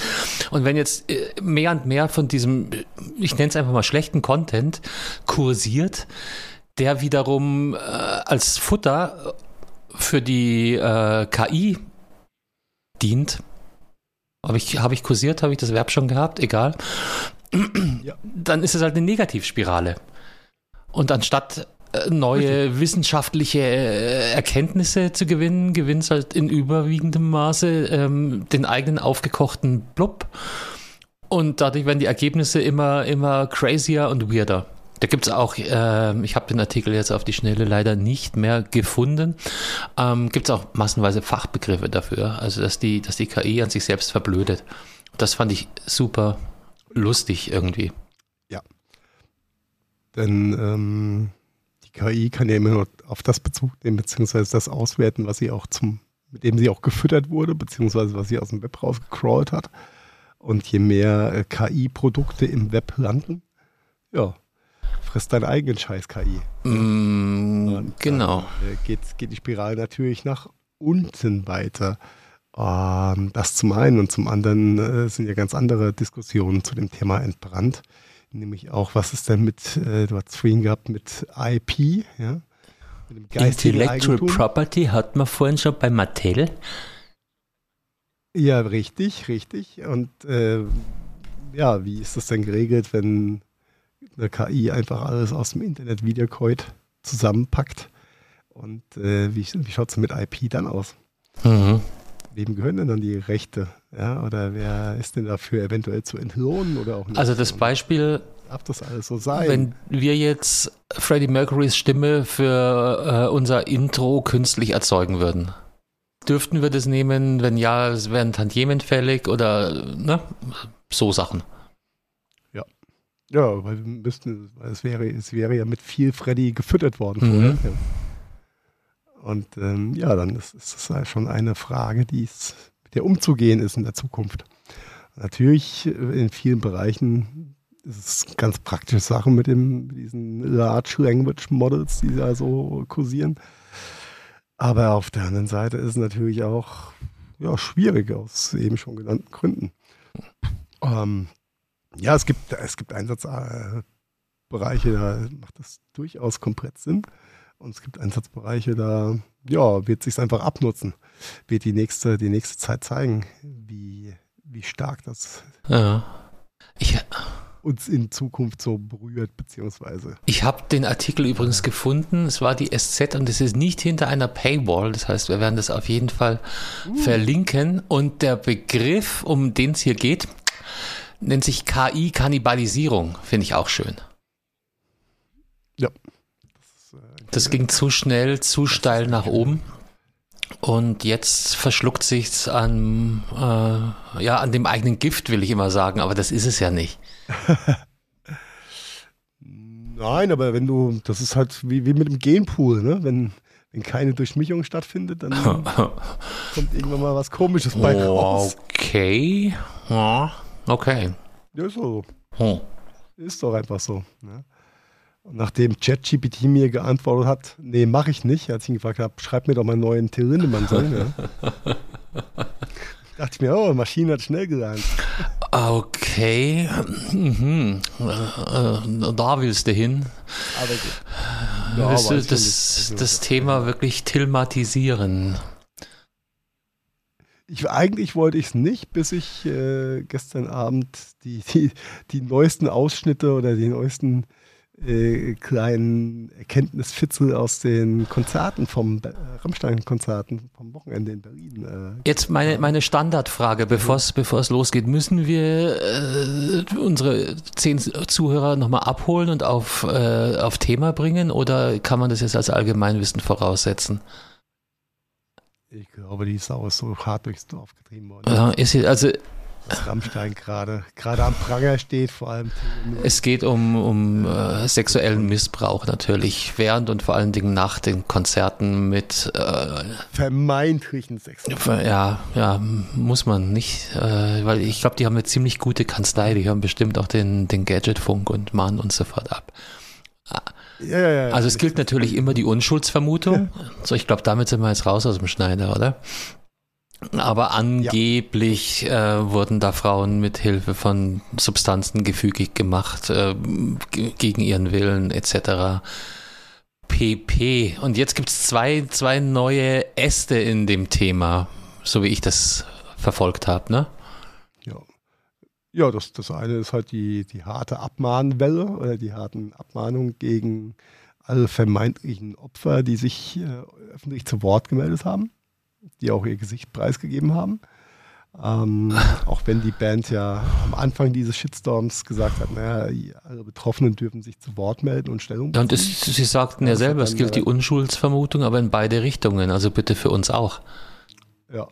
Und wenn jetzt äh, mehr und mehr von diesem, ich nenne es einfach mal schlechten Content kursiert, der wiederum äh, als Futter für die äh, KI dient. Habe ich, hab ich kursiert, habe ich das Verb schon gehabt? Egal. Ja. Dann ist es halt eine Negativspirale. Und anstatt äh, neue wissenschaftliche äh, Erkenntnisse zu gewinnen, gewinnt es halt in überwiegendem Maße ähm, den eigenen aufgekochten Blub. Und dadurch werden die Ergebnisse immer, immer crazier und weirder. Da gibt es auch, äh, ich habe den Artikel jetzt auf die Schnelle leider nicht mehr gefunden, ähm, gibt es auch massenweise Fachbegriffe dafür, also dass die, dass die KI an sich selbst verblödet. Das fand ich super lustig irgendwie. Ja. Denn ähm, die KI kann ja immer nur auf das Bezug nehmen, beziehungsweise das auswerten, was sie auch zum, mit dem sie auch gefüttert wurde, beziehungsweise was sie aus dem Web rausgecrawlt hat. Und je mehr äh, KI-Produkte im Web landen, ja, frisst deinen eigenen Scheiß KI. Mm, genau. Geht, geht die Spirale natürlich nach unten weiter. Um, das zum einen und zum anderen äh, sind ja ganz andere Diskussionen zu dem Thema entbrannt. Nämlich auch, was ist denn mit, äh, du hast vorhin gehabt mit IP, ja? Mit Intellectual Eigentum. Property hat man vorhin schon bei Mattel. Ja, richtig, richtig. Und äh, ja, wie ist das denn geregelt, wenn eine KI einfach alles aus dem Internet wiederkäut, zusammenpackt. Und äh, wie, wie schaut es mit IP dann aus? Mhm. Wem gehören denn dann die Rechte? Ja, oder wer ist denn dafür eventuell zu entlohnen oder auch nicht? Also das Beispiel, darf das alles so sein? Wenn wir jetzt Freddie Mercurys Stimme für äh, unser Intro künstlich erzeugen würden, dürften wir das nehmen? Wenn ja, wären Tantiemen fällig oder ne? so Sachen. Ja, weil wir müssten, weil es wäre, es wäre ja mit viel Freddy gefüttert worden mhm. vorher. Und ähm, ja, dann ist, ist es halt schon eine Frage, die es, mit der umzugehen ist in der Zukunft. Natürlich äh, in vielen Bereichen ist es ganz praktische Sachen mit, dem, mit diesen Large Language Models, die da so kursieren. Aber auf der anderen Seite ist es natürlich auch ja, schwierig aus eben schon genannten Gründen. Ähm, ja, es gibt, es gibt Einsatzbereiche, da macht das durchaus komplett Sinn. Und es gibt Einsatzbereiche, da ja, wird sich einfach abnutzen. Wird die nächste, die nächste Zeit zeigen, wie, wie stark das ja. ich, uns in Zukunft so berührt, beziehungsweise. Ich habe den Artikel übrigens gefunden. Es war die SZ und es ist nicht hinter einer Paywall. Das heißt, wir werden das auf jeden Fall uh. verlinken. Und der Begriff, um den es hier geht, nennt sich KI-Kannibalisierung. Finde ich auch schön. Ja. Das ging zu schnell, zu steil nach oben. Und jetzt verschluckt sich's an, äh, ja, an dem eigenen Gift, will ich immer sagen, aber das ist es ja nicht. Nein, aber wenn du, das ist halt wie, wie mit dem Genpool, ne? Wenn, wenn keine Durchmischung stattfindet, dann kommt irgendwann mal was Komisches bei raus. Okay. Ja, okay. Ja, ist so. Hm. Ist doch einfach so. Ne? Und nachdem ChatGPT mir geantwortet hat, nee, mache ich nicht, als ich ihn gefragt habe, schreib mir doch mal einen neuen Till Lindemann-Song. Ja. dachte ich mir, oh, Maschine hat schnell gelernt. Okay, mhm. Äh, da willst du hin. Aber. Ja, willst du das, also, das Thema wirklich tilmatisieren? Ich, eigentlich wollte ich es nicht, bis ich äh, gestern Abend die, die, die neuesten Ausschnitte oder die neuesten äh, kleinen Erkenntnisfitzel aus den Konzerten vom äh, Rammstein-Konzerten vom Wochenende in Berlin. Äh, Jetzt meine, meine Standardfrage, bevor es bevor es losgeht. Müssen wir äh, unsere zehn Zuhörer nochmal abholen und auf, äh, auf Thema bringen oder kann man das jetzt als Allgemeinwissen voraussetzen? Ich glaube, die ist so hart durchs Dorf getrieben worden. Ja, ist, also dass Rammstein gerade gerade am Pranger steht, vor allem. Es geht um, um äh, sexuellen Missbrauch natürlich, während und vor allen Dingen nach den Konzerten mit äh, vermeintlichen Sex. Ja, ja, muss man nicht, äh, weil ich glaube, die haben eine ziemlich gute Kanzlei, die hören bestimmt auch den, den Gadgetfunk und mahnen uns sofort ab. Ja, ja, ja, also es gilt natürlich immer die Unschuldsvermutung. So, ich glaube, damit sind wir jetzt raus aus dem Schneider, oder? Aber angeblich ja. äh, wurden da Frauen mit Hilfe von Substanzen gefügig gemacht, äh, gegen ihren Willen etc. PP. Und jetzt gibt es zwei, zwei neue Äste in dem Thema, so wie ich das verfolgt habe, ne? Ja. Das, das eine ist halt die, die harte Abmahnwelle oder die harten Abmahnungen gegen alle vermeintlichen Opfer, die sich äh, öffentlich zu Wort gemeldet haben die auch ihr Gesicht preisgegeben haben. Ähm, auch wenn die Band ja am Anfang dieses Shitstorms gesagt hat, naja, alle Betroffenen dürfen sich zu Wort melden und Stellung beziehen. Ja, und das, sie sagten ja, ja selber, es gilt die Unschuldsvermutung, aber in beide Richtungen, also bitte für uns auch. Ja.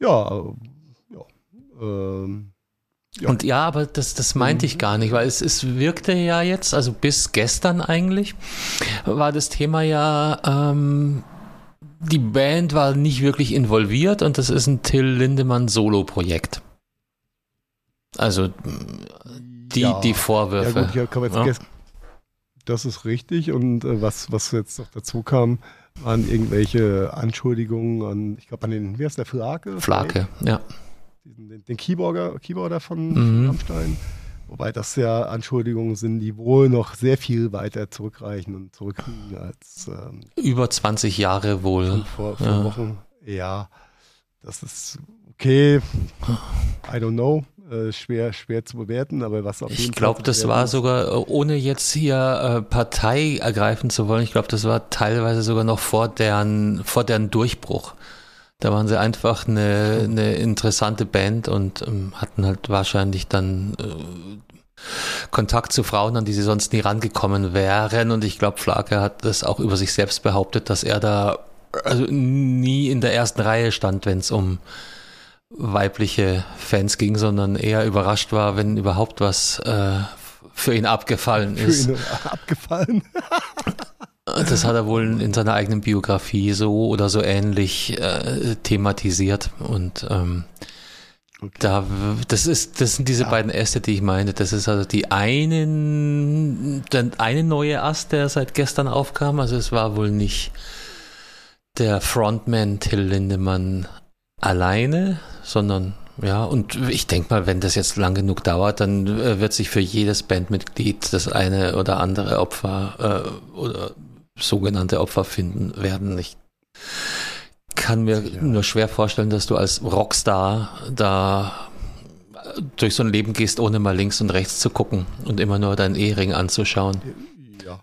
Ja, ja. Ähm, ja. Und ja, aber das, das meinte ich gar nicht, weil es, es wirkte ja jetzt, also bis gestern eigentlich, war das Thema ja ähm, die Band war nicht wirklich involviert und das ist ein Till Lindemann Solo-Projekt. Also die, ja. die Vorwürfe. Ja, gut, ja, kann man jetzt ja. Das ist richtig und äh, was, was jetzt noch dazu kam, waren irgendwelche Anschuldigungen an, ich glaube an den, wie heißt der, Flake? Flake, ja. Den, den Keyboarder, Keyboarder von, mhm. Rammstein. Wobei das ja Anschuldigungen sind, die wohl noch sehr viel weiter zurückreichen und zurückliegen als ähm, über 20 Jahre wohl. Vor, vor ja. Wochen. Ja, das ist okay. I don't know. Äh, schwer, schwer zu bewerten, aber was auf jeden Ich glaube, das war sogar, äh, ohne jetzt hier äh, Partei ergreifen zu wollen, ich glaube, das war teilweise sogar noch vor deren, vor deren Durchbruch. Da waren sie einfach eine, eine interessante Band und ähm, hatten halt wahrscheinlich dann äh, Kontakt zu Frauen, an die sie sonst nie rangekommen wären. Und ich glaube, Flake hat das auch über sich selbst behauptet, dass er da also nie in der ersten Reihe stand, wenn es um weibliche Fans ging, sondern eher überrascht war, wenn überhaupt was äh, für ihn abgefallen ist. Für ihn abgefallen. Das hat er wohl in seiner eigenen Biografie so oder so ähnlich äh, thematisiert. Und ähm, okay. da, das ist, das sind diese ja. beiden Äste, die ich meine. Das ist also die einen, der eine neue Ast, der seit gestern aufkam. Also es war wohl nicht der Frontman Till Lindemann alleine, sondern ja, und ich denke mal, wenn das jetzt lang genug dauert, dann äh, wird sich für jedes Bandmitglied das eine oder andere Opfer äh, oder sogenannte Opfer finden werden. Ich kann mir ja. nur schwer vorstellen, dass du als Rockstar da durch so ein Leben gehst, ohne mal links und rechts zu gucken und immer nur deinen Ehering anzuschauen. Ja.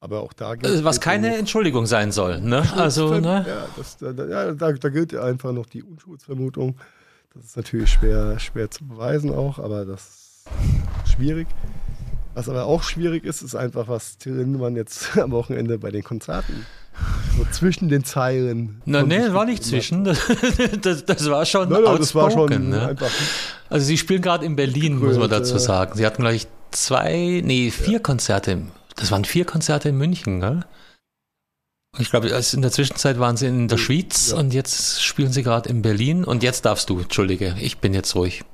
Aber auch da gilt Was keine noch, Entschuldigung sein soll, ne? Also, ne? Ja, das, da, ja da, da gilt einfach noch die Unschuldsvermutung. Das ist natürlich schwer, schwer zu beweisen auch, aber das ist schwierig. Was aber auch schwierig ist, ist einfach, was Till Lindemann jetzt am Wochenende bei den Konzerten so zwischen den Zeilen. Nein, nee, war nicht zwischen. Das, das, das, war schon nein, nein, das war schon ne? Also sie spielen gerade in Berlin, Größe. muss man dazu sagen. Sie hatten gleich zwei, nee, vier ja. Konzerte. Das waren vier Konzerte in München, gell? Ich glaube, in der Zwischenzeit waren sie in der Schweiz ja. und jetzt spielen sie gerade in Berlin und jetzt darfst du, Entschuldige, ich bin jetzt ruhig.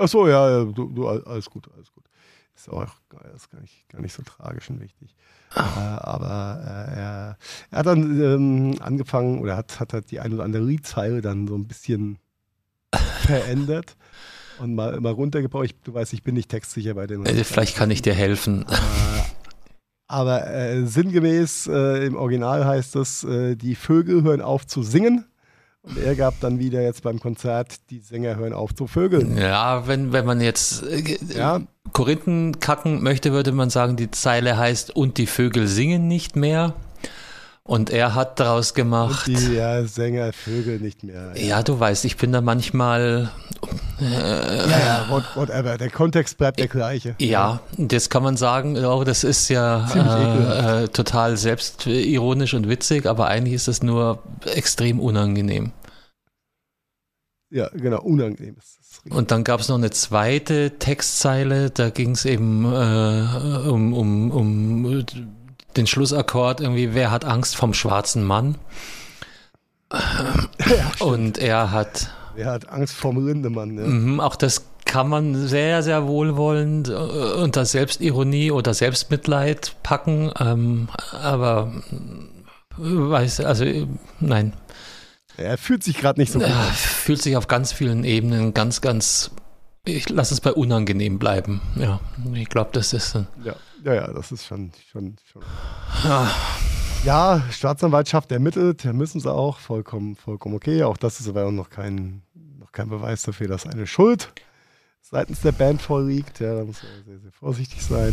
Ach so, ja, du, du alles gut, alles gut. Ist auch ist gar, nicht, gar nicht so tragisch und wichtig. Äh, aber äh, er, er, hat dann ähm, angefangen oder hat, hat, hat die ein oder andere Liedzeile dann so ein bisschen verändert und mal, mal runtergebaut. Ich, du weißt, ich bin nicht textsicher bei den. Äh, vielleicht kann ich dir helfen. Äh, aber äh, sinngemäß äh, im Original heißt es, die Vögel hören auf zu singen. Und er gab dann wieder jetzt beim Konzert, die Sänger hören auf zu vögeln. Ja, wenn, wenn man jetzt äh, ja. Korinthen kacken möchte, würde man sagen, die Zeile heißt, und die Vögel singen nicht mehr. Und er hat daraus gemacht. Und die ja, Sänger, Vögel nicht mehr. Ja. ja, du weißt, ich bin da manchmal. Äh, ja, ja, whatever. Der Kontext bleibt der gleiche. Ja, das kann man sagen. Oh, das ist ja äh, äh, total selbstironisch und witzig, aber eigentlich ist es nur extrem unangenehm. Ja, genau, unangenehm ist es. Und dann gab es noch eine zweite Textzeile, da ging es eben äh, um, um, um den Schlussakkord irgendwie, wer hat Angst vom schwarzen Mann? Ja, und er hat. Wer hat Angst vom Lindemann? Ja. Mhm, auch das kann man sehr, sehr wohlwollend äh, unter Selbstironie oder Selbstmitleid packen. Ähm, aber weiß, also nein. Er fühlt sich gerade nicht so gut. Er fühlt sich auf ganz vielen Ebenen ganz, ganz. Ich lasse es bei unangenehm bleiben. Ja, ich glaube, das ist. Ja. Ja, ja, das ist schon. schon, schon. Ja. ja, Staatsanwaltschaft ermittelt, müssen sie auch, vollkommen, vollkommen okay. Auch das ist aber noch kein, noch kein Beweis dafür, dass eine Schuld seitens der Band vorliegt. Ja, da muss man sehr, sehr vorsichtig sein.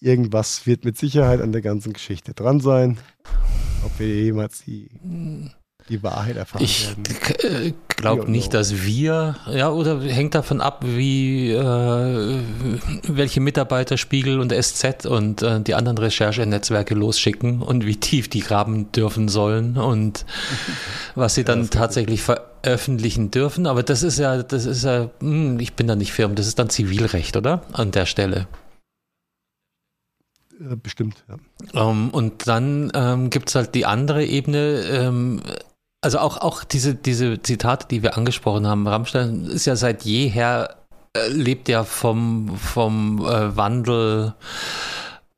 Irgendwas wird mit Sicherheit an der ganzen Geschichte dran sein. Ob wir jemals die die Wahrheit erfahren ich werden. Ich äh, glaube nicht, dass wir, ja, oder hängt davon ab, wie, äh, welche Mitarbeiter Spiegel und SZ und äh, die anderen Recherchenetzwerke losschicken und wie tief die graben dürfen sollen und was sie dann ja, tatsächlich veröffentlichen dürfen. Aber das ist ja, das ist ja, hm, ich bin da nicht firm, das ist dann Zivilrecht, oder? An der Stelle. Bestimmt, ja. Um, ähm, und dann ähm, gibt es halt die andere Ebene, ähm, also auch, auch diese, diese Zitate, die wir angesprochen haben, Rammstein ist ja seit jeher, äh, lebt ja vom, vom äh, Wandel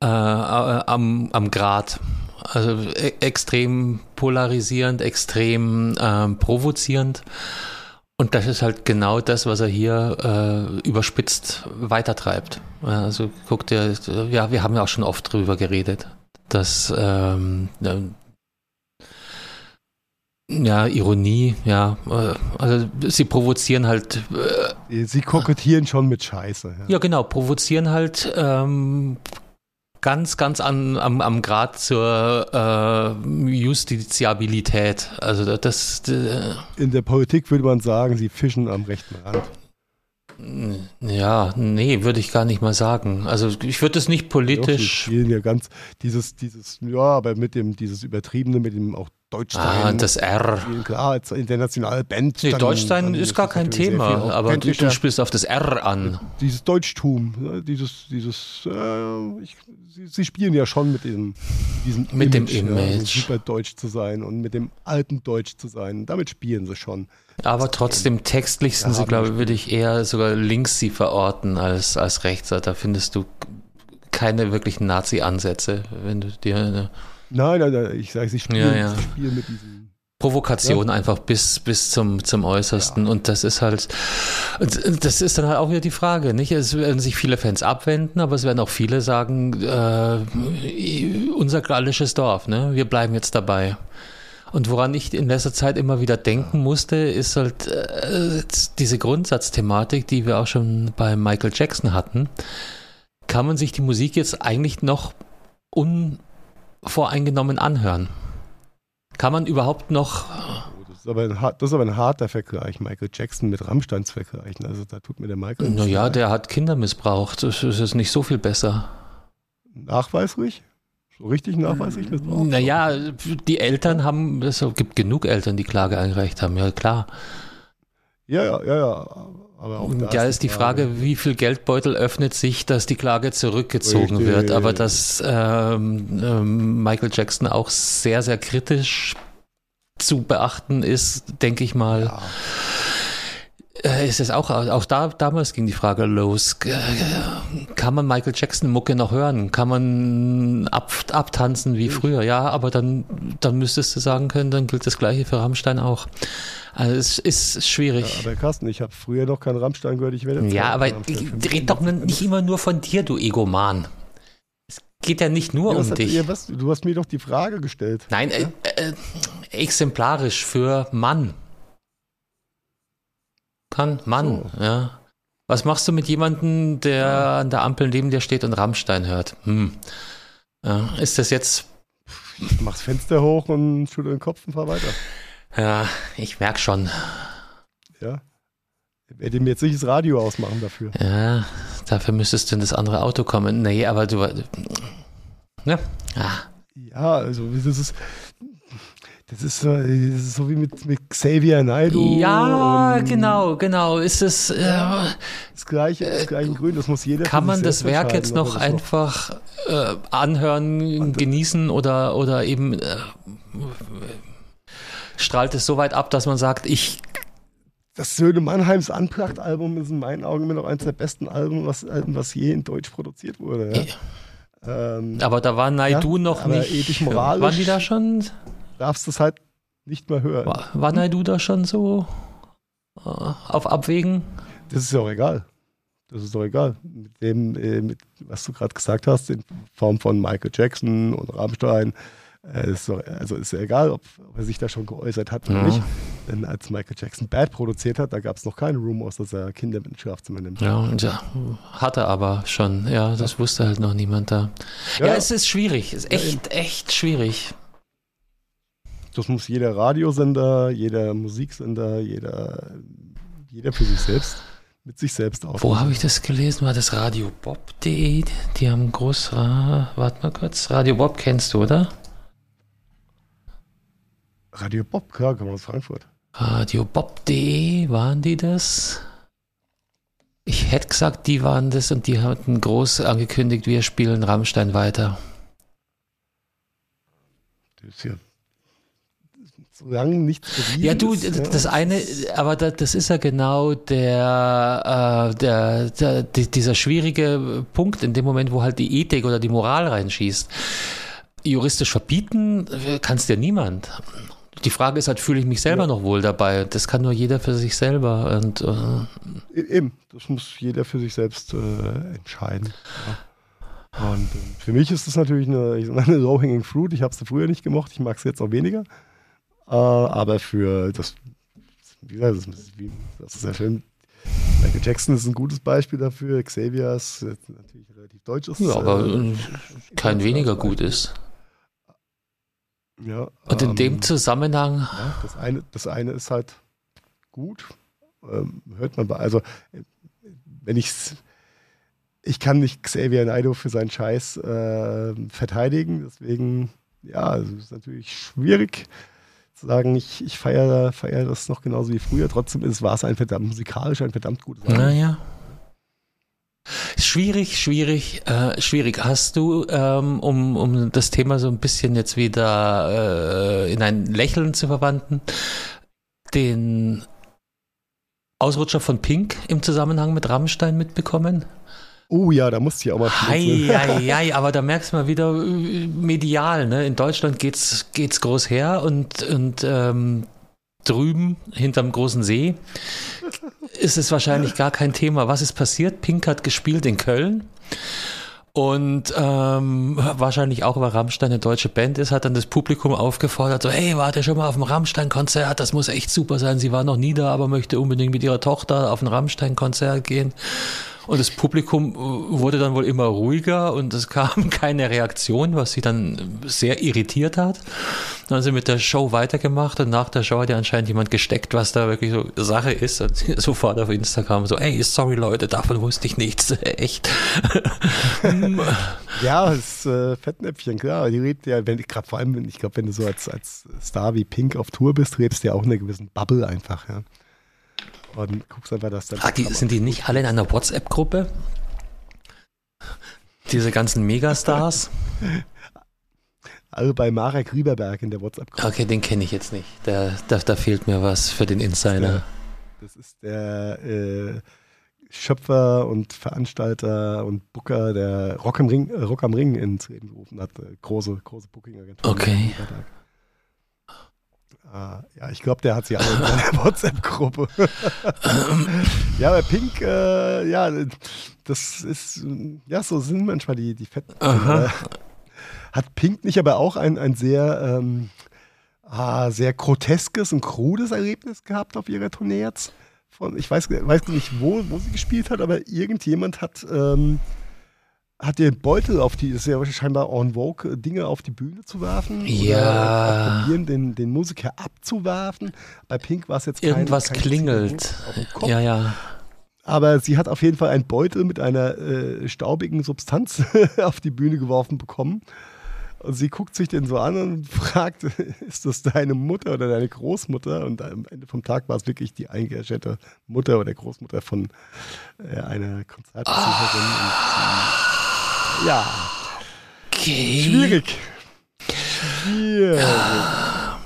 äh, am, am Grad. Also e extrem polarisierend, extrem ähm, provozierend. Und das ist halt genau das, was er hier äh, überspitzt weitertreibt. Also guckt ihr, ja, wir haben ja auch schon oft drüber geredet, dass ähm, ja, Ironie, ja. Äh, also sie provozieren halt. Äh, sie kokettieren schon mit Scheiße. Ja, ja genau, provozieren halt ähm, ganz, ganz an, am, am Grad zur äh, Justiziabilität. Also das. Äh, In der Politik würde man sagen, sie fischen am rechten Rand. Ja, nee, würde ich gar nicht mal sagen. Also ich würde es nicht politisch. Ja, ja ganz dieses, dieses, ja, aber mit dem, dieses Übertriebene, mit dem auch Deutsch sein. Ah, das R. Klar, als internationale Band. Nee, dann- Deutsch sein dann ist gar kein Thema, aber du, du spielst auf das R an. dieses Deutschtum, ne, dieses, dieses, äh, ich, sie, sie spielen ja schon mit diesem, diesem Mit dem Ja, Image. super deutsch zu sein und mit dem alten Deutsch zu sein. Damit spielen sie schon. Aber trotzdem textlich sind Ja, sie, glaube ich, würde ich eher sogar links sie verorten als, als rechts. Da findest du keine wirklichen Nazi-Ansätze, wenn du dir eine Nein, nein, nein, ich sage, sie spielen, Ja, ja. sie spielen mit diesem. Provokation einfach bis, bis zum, zum Äußersten. Und das ist halt, das ist dann halt auch wieder die Frage, nicht? Es werden sich viele Fans abwenden, aber es werden auch viele sagen, äh, unser gallisches Dorf, ne? Wir bleiben jetzt dabei. Und woran ich in letzter Zeit immer wieder denken musste, ist halt äh, diese Grundsatzthematik, die wir auch schon bei Michael Jackson hatten. Kann man sich die Musik jetzt eigentlich noch unvoreingenommen anhören? Kann man überhaupt noch das, ist aber ein, das ist aber ein harter Vergleich, Michael Jackson mit Rammstein zu vergleichen. Also da tut mir der Michael. Naja, der hat Kinder missbraucht. Das ist jetzt nicht so viel besser. Nachweislich? So richtig nachweislich missbraucht? Naja, die Eltern haben, es gibt genug Eltern, die Klage eingereicht haben, ja klar. Ja, ja, ja, ja. Aber auch da Ja, ist die Frage, wie viel Geldbeutel öffnet sich, dass die Klage zurückgezogen Richtig. wird. Aber dass ähm, ähm, Michael Jackson auch sehr, sehr kritisch zu beachten ist, denke ich mal. Ja. Äh, ist es auch, auch da, damals ging die Frage los. Kann man Michael Jackson Mucke noch hören? Kann man ab, abtanzen wie früher? Ja, aber dann, dann müsstest du sagen können, dann gilt das Gleiche für Rammstein auch. Also es ist Ja, schwierig. aber Carsten, ich habe früher noch keinen Rammstein gehört, ich werde jetzt Ja, aber red doch nicht immer nur von dir, du Egoman. Es geht ja nicht nur Ja, um hat- dich. ja, was, du hast mir doch die Frage gestellt. Nein, äh, äh, exemplarisch für Mann. Kann Mann, ja. Was machst du mit jemandem, der an der Ampel neben dir steht und Rammstein hört? Hm. Ja, ist das jetzt, Ich mach das Fenster hoch und schüttel den Kopf und fahr weiter. ja, ich merk schon. Ja. Ich werde mir jetzt nicht das Radio ausmachen dafür. Ja, dafür müsstest du in das andere Auto kommen. Nee, aber du, ne? Ah, Ja, also das ist, das ist, so, das ist so wie mit, mit Xavier Naidoo. ja, genau, genau. Ist es, äh, Das gleiche, das gleiche Grün, das muss jeder. Kann man das Werk jetzt noch einfach äh, anhören, genießen oder, oder eben äh, strahlt es so weit ab, dass man sagt, ich, Das Söhne Mannheims Anpracht-Album ist in meinen Augen immer noch eins der besten Alben, was, was je in Deutsch produziert wurde. Ja? Ähm, aber da war Naidu Ja, noch nicht. ethisch, moralisch- Waren die da schon? Darfst das halt nicht mehr hören. War, war Naidu da schon so äh, auf Abwägen? Das ist ja auch egal. Das ist doch egal. Mit dem, äh, mit, was du gerade gesagt hast, in Form von Michael Jackson und Rammstein, äh, ist doch, also ist ja egal, ob, ob er sich da schon geäußert hat oder Ja. nicht. Denn als Michael Jackson Bad produziert hat, da gab es noch keine Rumors, dass er Kinder mit ins Schlafzimmer nimmt. Ja, und ja, hatte aber schon. Ja, das wusste halt noch niemand da. Ja, es ist schwierig. Es ist echt, echt schwierig. Das muss jeder Radiosender, jeder Musiksender, jeder, jeder für sich selbst, mit sich selbst auf. Wo habe ich das gelesen? War das radiobob.de? Die haben groß. Ra warte mal kurz. Radio Bob kennst du, oder? Radio Bob, klar, kann man aus Frankfurt. Radiobob.de, waren die das? Ich hätte gesagt, die waren das und die hatten groß angekündigt, wir spielen Rammstein weiter. Das ist ja solange nichts bewiesen Ja, du, ist, das eine, aber da, das ist ja genau der, äh, der, der, die- dieser schwierige Punkt in dem Moment, wo halt die Ethik oder die Moral reinschießt. Juristisch verbieten äh, kannst ja niemand. Die Frage ist halt, fühle ich mich selber Ja. noch wohl dabei? Das kann nur jeder für sich selber. Und äh, E- Eben, das muss jeder für sich selbst äh, entscheiden. Ja. Und äh, für mich ist das natürlich eine, eine Low-Hanging Fruit. Ich habe es früher nicht gemocht, ich mag es jetzt auch weniger. Äh, aber für das, wie gesagt, das ist, wie, das ist ja schön. Michael Jackson ist ein gutes Beispiel dafür. Xavier ist natürlich relativ deutsch. Ist, ja, aber äh, kein weniger gut ist. Ja, Und in ähm, dem Zusammenhang, Ja, das, eine, das eine ist halt gut. Ähm, hört man bei, also äh, wenn ich's, ich kann nicht Xavier Naidoo für seinen Scheiß äh, verteidigen, deswegen, ja, es ist natürlich schwierig. Sagen, ich, ich feiere feier das noch genauso wie früher. Trotzdem war es ein verdammt musikalisch, ein verdammt gutes Album. Naja. Schwierig, schwierig, äh, schwierig. Hast du, ähm, um, um das Thema so ein bisschen jetzt wieder äh, in ein Lächeln zu verwandeln, den Ausrutscher von Pink im Zusammenhang mit Rammstein mitbekommen? Oh ja, da musste ich auch mal hei, aber da merkst du mal wieder äh, medial, ne? In Deutschland geht's, geht's groß her und, und ähm, drüben hinterm großen See ist es wahrscheinlich gar kein Thema. Was ist passiert? Pink hat gespielt in Köln. Und ähm, wahrscheinlich auch, weil Rammstein eine deutsche Band ist, hat dann das Publikum aufgefordert, so, hey, wart ihr schon mal auf dem Rammstein-Konzert? Das muss echt super sein. Sie war noch nie da, aber möchte unbedingt mit ihrer Tochter auf ein Rammstein-Konzert gehen. Und das Publikum äh, wurde dann wohl immer ruhiger und es kam keine Reaktion, was sie dann sehr irritiert hat. Dann haben sie mit der Show weitergemacht und nach der Show hat ja anscheinend jemand gesteckt, was da wirklich so Sache ist. Und sofort auf Instagram so, ey, sorry Leute, davon wusste ich nichts. Echt. ja, das äh, Fettnäpfchen, klar. Die lebt ja, wenn gerade vor allem, ich glaube, wenn du so als, als Star wie Pink auf Tour bist, lebst du ja auch in einer gewissen Bubble einfach, ja. Und guckst einfach, dass dann. Ah, die, sind die nicht alle in einer WhatsApp-Gruppe? Diese ganzen Megastars? Alle bei Marek Rieberberg in der WhatsApp-Gruppe. Okay, den kenne ich jetzt nicht. Da, da, da, fehlt mir was für den Insider. Das ist der, äh, Schöpfer und Veranstalter und Booker, der Rock, im Ring, äh, Rock am Ring ins Leben gerufen hat. Äh, große, große Booking-Agentur. Okay. Ja, ich glaube, der hat sie alle in einer WhatsApp-Gruppe. ja, bei Pink, äh, ja, das ist, ja, so sind manchmal die, die Fetten. Äh, hat Pink nicht aber auch ein, ein sehr, ähm, ah, sehr groteskes und krudes Erlebnis gehabt auf ihrer Tournee jetzt? Von, ich weiß, weiß nicht, wo, wo sie gespielt hat, aber irgendjemand hat ähm, hat den Beutel auf die, ist ja scheinbar en vogue, Dinge auf die Bühne zu werfen. Ja. probieren, den, den Musiker abzuwerfen. Bei Pink war es jetzt kein, Irgendwas kein klingelt. Ja, ja. Aber sie hat auf jeden Fall einen Beutel mit einer äh, staubigen Substanz auf die Bühne geworfen bekommen. Und sie guckt sich den so an und fragt, ist das deine Mutter oder deine Großmutter? Und am Ende vom Tag war es wirklich die eingeschätzte Mutter oder Großmutter von äh, einer Konzertbesucherin. Ah ja. Okay. Schwierig. Schwierig. Ja.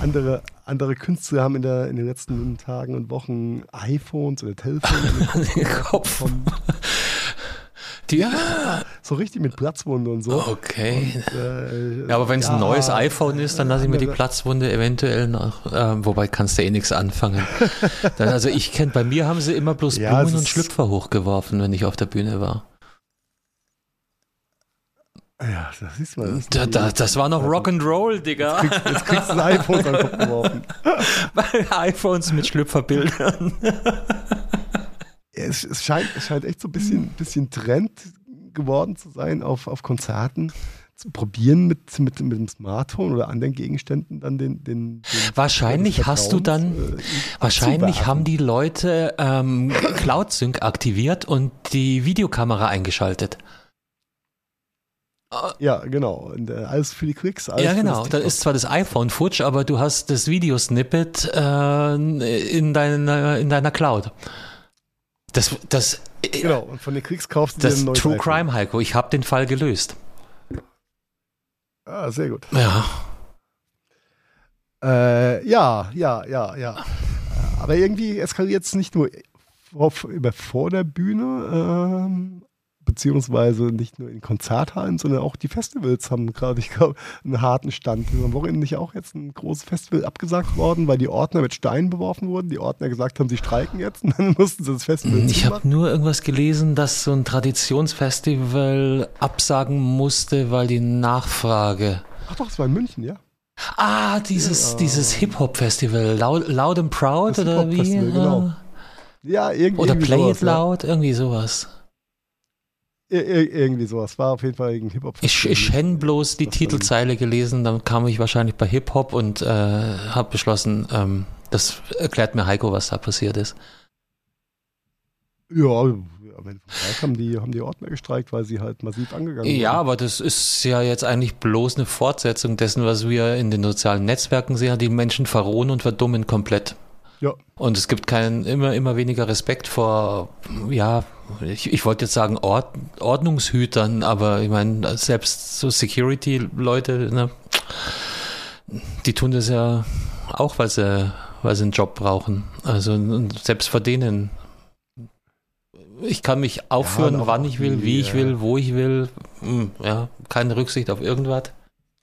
Andere, andere Künstler haben in, der, in den letzten Tagen und Wochen iPhones oder Telefone an den Kopf. Die, ja, so richtig mit Platzwunde und so. Okay. Und, äh, ja, aber wenn es ja, ein neues iPhone ist, dann lasse ich mir die Platzwunde eventuell noch, äh, wobei kannst du eh nichts anfangen. dann, also ich kenne, bei mir haben sie immer bloß Blumen und Schlüpfer hochgeworfen, wenn ich auf der Bühne war. Ja, das ist mal. Das, da, da, das war noch Rock'n'Roll, Digga. Jetzt kriegst, jetzt kriegst du ein iPhone an Kopf geworfen. iPhones mit Schlüpferbildern. es, es, scheint, es scheint echt so ein bisschen, bisschen Trend geworden zu sein, auf, auf Konzerten zu probieren, mit, mit, mit dem Smartphone oder anderen Gegenständen dann den. den, den wahrscheinlich hast du dann, äh, wahrscheinlich haben die Leute ähm, Cloud Sync aktiviert und die Videokamera eingeschaltet. Ja, genau. Und, äh, alles für die Klicks. ja, genau. Da ist zwar das iPhone futsch, aber du hast das Videosnippet äh, in, deiner, in deiner Cloud. Das, das, genau, und von den Klicks kaufst du das dir ein neues True iPhone. Crime, Heiko. Ich habe den Fall gelöst. Ah, sehr gut. Ja. Äh, ja, ja, ja, ja. Aber irgendwie eskaliert es nicht nur auf, über vor der Bühne, ähm, beziehungsweise nicht nur in Konzerthallen, sondern auch die Festivals haben gerade, ich glaube, einen harten Stand. Am Wochenende nicht auch jetzt ein großes Festival abgesagt worden, weil die Ordner mit Steinen beworfen wurden. Die Ordner gesagt haben, sie streiken jetzt und dann mussten sie das Festival Ich habe nur irgendwas gelesen, dass so ein Traditionsfestival absagen musste, weil die Nachfrage. Ach doch, es war in München, ja. Ah, dieses, ja. dieses Hip-Hop-Festival, Loud, Loud and Proud das oder wie? Genau. Ja, irgendwie. Oder Play sowas, It Loud, ja. irgendwie sowas. Ir irgendwie sowas. War auf jeden Fall ein Hip-Hop. Ich, ich hätte bloß die Titelzeile gelesen, dann kam ich wahrscheinlich bei Hip-Hop und äh, habe beschlossen, ähm, das erklärt mir Heiko, was da passiert ist. Ja, am Ende vom Tag haben die, haben die Ordner gestreikt, weil sie halt massiv angegangen Ja, wurden. aber das ist ja jetzt eigentlich bloß eine Fortsetzung dessen, was wir in den sozialen Netzwerken sehen. Die Menschen verrohen und verdummen komplett. Ja. Und es gibt keinen, immer, immer weniger Respekt vor, ja, ich, ich wollte jetzt sagen Ord, Ordnungshütern, aber ich meine, selbst so Security-Leute, ne, die tun das ja auch, weil sie, weil sie einen Job brauchen. Also selbst vor denen. Ich kann mich aufführen, auch wann ich will, wie ich äh, will, wo ich will. Hm, Ja, keine Rücksicht auf irgendwas.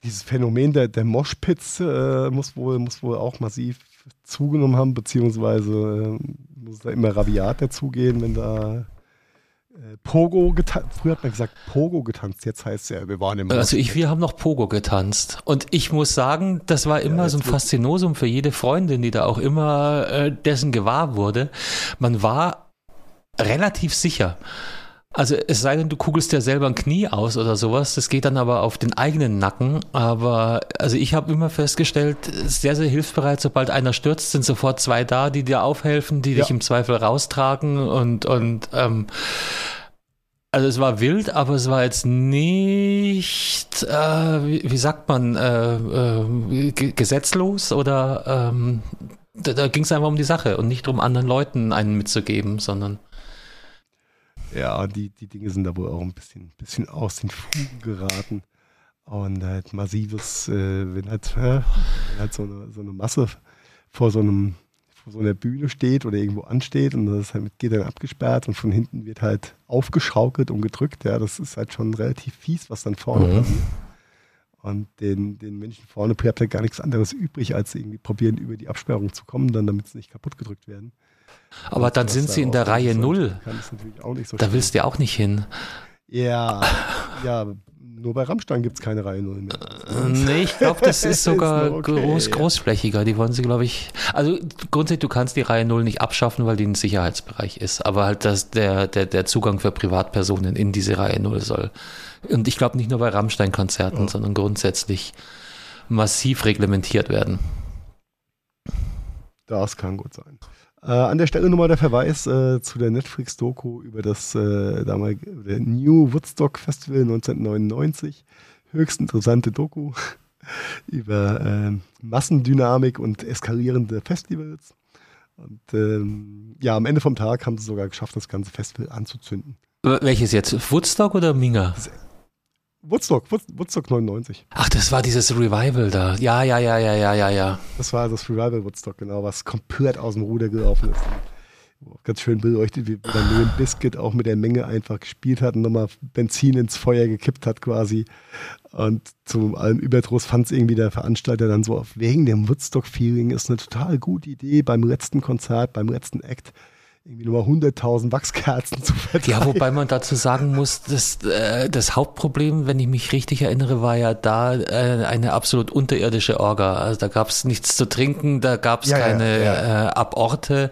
Dieses Phänomen der, der Moshpits äh, muss, wohl, muss wohl auch massiv zugenommen haben, beziehungsweise äh, muss da immer rabiat dazugehen, wenn da äh, Pogo getanzt, früher hat man gesagt Pogo getanzt, jetzt heißt es ja, wir waren im Also ich, wir haben noch Pogo getanzt. Und ich muss sagen, das war immer Ja, so ein Faszinosum für jede Freundin, die da auch immer äh, dessen gewahr wurde. Man war relativ sicher. Also es sei denn, du kugelst ja selber ein Knie aus oder sowas, das geht dann aber auf den eigenen Nacken. Aber also ich habe immer festgestellt, sehr, sehr hilfsbereit, sobald einer stürzt, sind sofort zwei da, die dir aufhelfen, die Ja. dich im Zweifel raustragen und, und ähm, also es war wild, aber es war jetzt nicht, äh, wie, wie sagt man, äh, äh, ge- gesetzlos oder ähm, da, da ging es einfach um die Sache und nicht darum, anderen Leuten einen mitzugeben, sondern Ja, die, die Dinge sind da wohl auch ein bisschen, bisschen aus den Fugen geraten. Und halt massives, äh, wenn halt, äh, wenn halt so, eine, so eine Masse vor so einem vor so einer Bühne steht oder irgendwo ansteht und das halt, geht dann abgesperrt und von hinten wird halt aufgeschaukelt und gedrückt. Ja, das ist halt schon relativ fies, was dann vorne Mhm. passiert. Und den, den Menschen vorne bleibt halt gar nichts anderes übrig, als irgendwie probieren, über die Absperrung zu kommen, dann damit sie nicht kaputt gedrückt werden. Aber dann sind sie in der Reihe null. So Da willst du ja auch nicht hin. Ja, ja, nur bei Rammstein gibt es keine Reihe 0 mehr. Nee, ich glaube, das ist sogar okay. groß, großflächiger. Die wollen sie, glaube ich. Also grundsätzlich, du kannst die Reihe 0 nicht abschaffen, weil die ein Sicherheitsbereich ist. Aber halt, dass der, der, der Zugang für Privatpersonen in diese Reihe 0 soll. Und ich glaube nicht nur bei Rammstein-Konzerten, Ja. sondern grundsätzlich massiv reglementiert werden. Das kann gut sein. Äh, an der Stelle nochmal der Verweis äh, zu der Netflix-Doku über das äh, damalige der New Woodstock Festival 1999. Höchst interessante Doku über ähm, Massendynamik und eskalierende Festivals. Und ähm, ja, am Ende vom Tag haben sie sogar geschafft, das ganze Festival anzuzünden. Welches jetzt? Woodstock oder Minga? Woodstock, Wood- Woodstock 99. Ach, das war dieses Revival da. Ja, ja, ja, ja, ja, ja, ja. Das war das Revival Woodstock, genau, was komplett aus dem Ruder gelaufen ist. Ganz schön beleuchtet, wie dann Limp Biscuit auch mit der Menge einfach gespielt hat und nochmal Benzin ins Feuer gekippt hat quasi. Und zu allem Überdruss fand es irgendwie der Veranstalter dann so, auf wegen dem Woodstock-Feeling ist eine total gute Idee beim letzten Konzert, beim letzten Act irgendwie nochmal 100.000 Wachskerzen zu verteilen. Ja, wobei man dazu sagen muss, dass, äh, das Hauptproblem, wenn ich mich richtig erinnere, war ja da äh, eine absolut unterirdische Orga. Also da gab es nichts zu trinken, da gab es Ja, ja, keine ja. Äh, Aborte.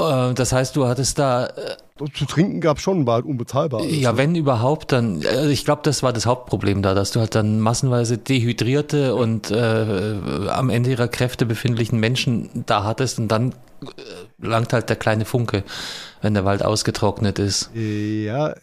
Äh, das heißt, du hattest da, äh, Zu trinken gab es schon, war halt unbezahlbar. ja, ne? wenn überhaupt, dann, also ich glaube, das war das Hauptproblem da, dass du halt dann massenweise dehydrierte und äh, am Ende ihrer Kräfte befindlichen Menschen da hattest und dann langt halt der kleine Funke, wenn der Wald ausgetrocknet ist. Ja,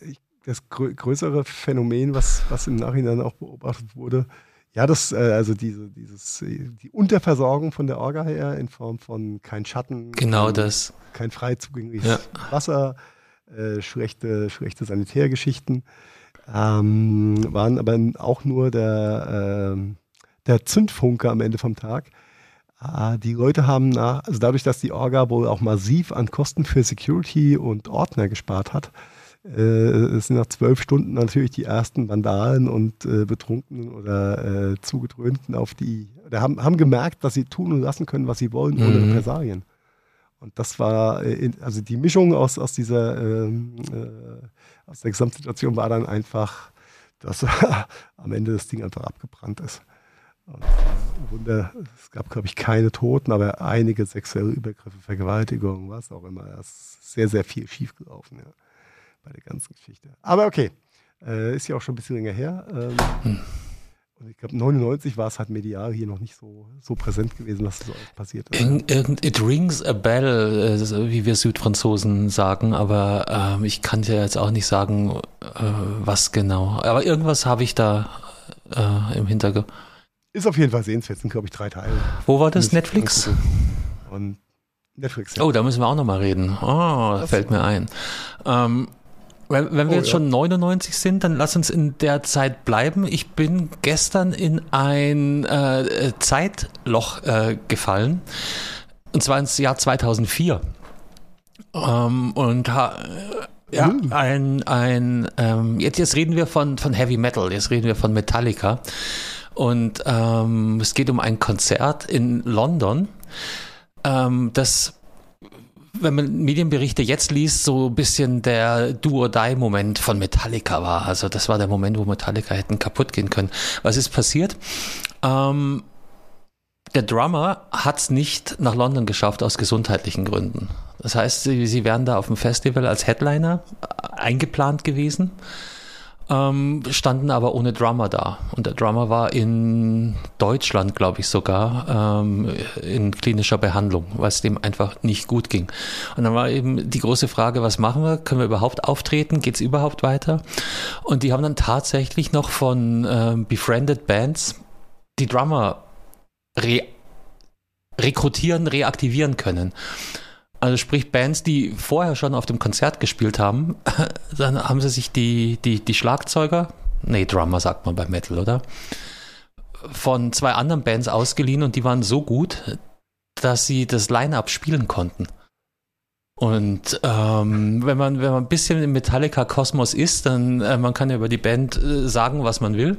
das grö größere Phänomen, was, was im Nachhinein auch beobachtet wurde, ja, das, äh, also diese, dieses, äh, die Unterversorgung von der Orga her in Form von kein Schatten, Genau kein, das. kein frei zugängliches Ja. Wasser, äh, schlechte, schlechte Sanitärgeschichten, ähm, waren aber auch nur der, ähm, der Zündfunke am Ende vom Tag. Ah, Die Leute haben nach, also dadurch, dass die Orga wohl auch massiv an Kosten für Security und Ordner gespart hat, äh, sind nach zwölf Stunden natürlich die ersten Vandalen und äh, Betrunkenen oder äh, Zugedröhnten auf die, oder haben, haben gemerkt, dass sie tun und lassen können, was sie wollen, ohne Mhm. Repressalien. Und das war, äh, also die Mischung aus, aus dieser, ähm, äh, aus der Gesamtsituation war dann einfach, dass am Ende das Ding einfach abgebrannt ist. Und, äh, Wunder, es gab, glaube ich, keine Toten, aber einige sexuelle Übergriffe, Vergewaltigungen, was auch immer. Es ist sehr, sehr viel schiefgelaufen, ja, bei der ganzen Geschichte. Aber okay, äh, ist ja auch schon ein bisschen länger her. Ähm, Und ich glaube, 99 war es halt medial hier noch nicht so, so präsent gewesen, was so passiert ist. Irgend, it rings a bell, äh, wie wir Südfranzosen sagen, aber ähm, ich kann dir jetzt auch nicht sagen, äh, was genau. Aber irgendwas habe ich da äh, im Hintergrund. Ist auf jeden Fall sehenswert, sind glaube ich drei Teile. Wo war das? Netflix? Und Netflix. Ja. Oh, da müssen wir auch nochmal reden. Oh, das fällt mir ein. Ähm, wenn, wenn wir oh, jetzt ja. schon 99 sind, dann lass uns in der Zeit bleiben. Ich bin gestern in ein äh, Zeitloch äh, gefallen. Und zwar ins Jahr 2004. Ähm, und ha, ja, uh. ein, ein ähm, jetzt, jetzt reden wir von, von Heavy Metal, jetzt reden wir von Metallica. Und ähm, es geht um ein Konzert in London, ähm, das wenn man Medienberichte jetzt liest, so ein bisschen der Do-or-Die-Moment von Metallica war. Also das war der Moment, wo Metallica hätten kaputt gehen können. Was ist passiert? Ähm, der Drummer hat es nicht nach London geschafft aus gesundheitlichen Gründen. Das heißt, sie, sie wären da auf dem Festival als Headliner eingeplant gewesen ähm, standen aber ohne Drummer da. Und der Drummer war in Deutschland, glaube ich sogar, ähm, in klinischer Behandlung, weil es dem einfach nicht gut ging. Und dann war eben die große Frage, was machen wir? Können wir überhaupt auftreten? Geht es überhaupt weiter? Und die haben dann tatsächlich noch von ähm, befriended Bands die Drummer re rekrutieren, reaktivieren können. Also sprich Bands, die vorher schon auf dem Konzert gespielt haben, dann haben sie sich die, die, die Schlagzeuger, nee, Drummer sagt man bei Metal, oder? Von zwei anderen Bands ausgeliehen und die waren so gut, dass sie das Line-Up spielen konnten. Und ähm, wenn man wenn man ein bisschen im Metallica Kosmos ist, dann äh, man kann ja über die Band äh, sagen, was man will.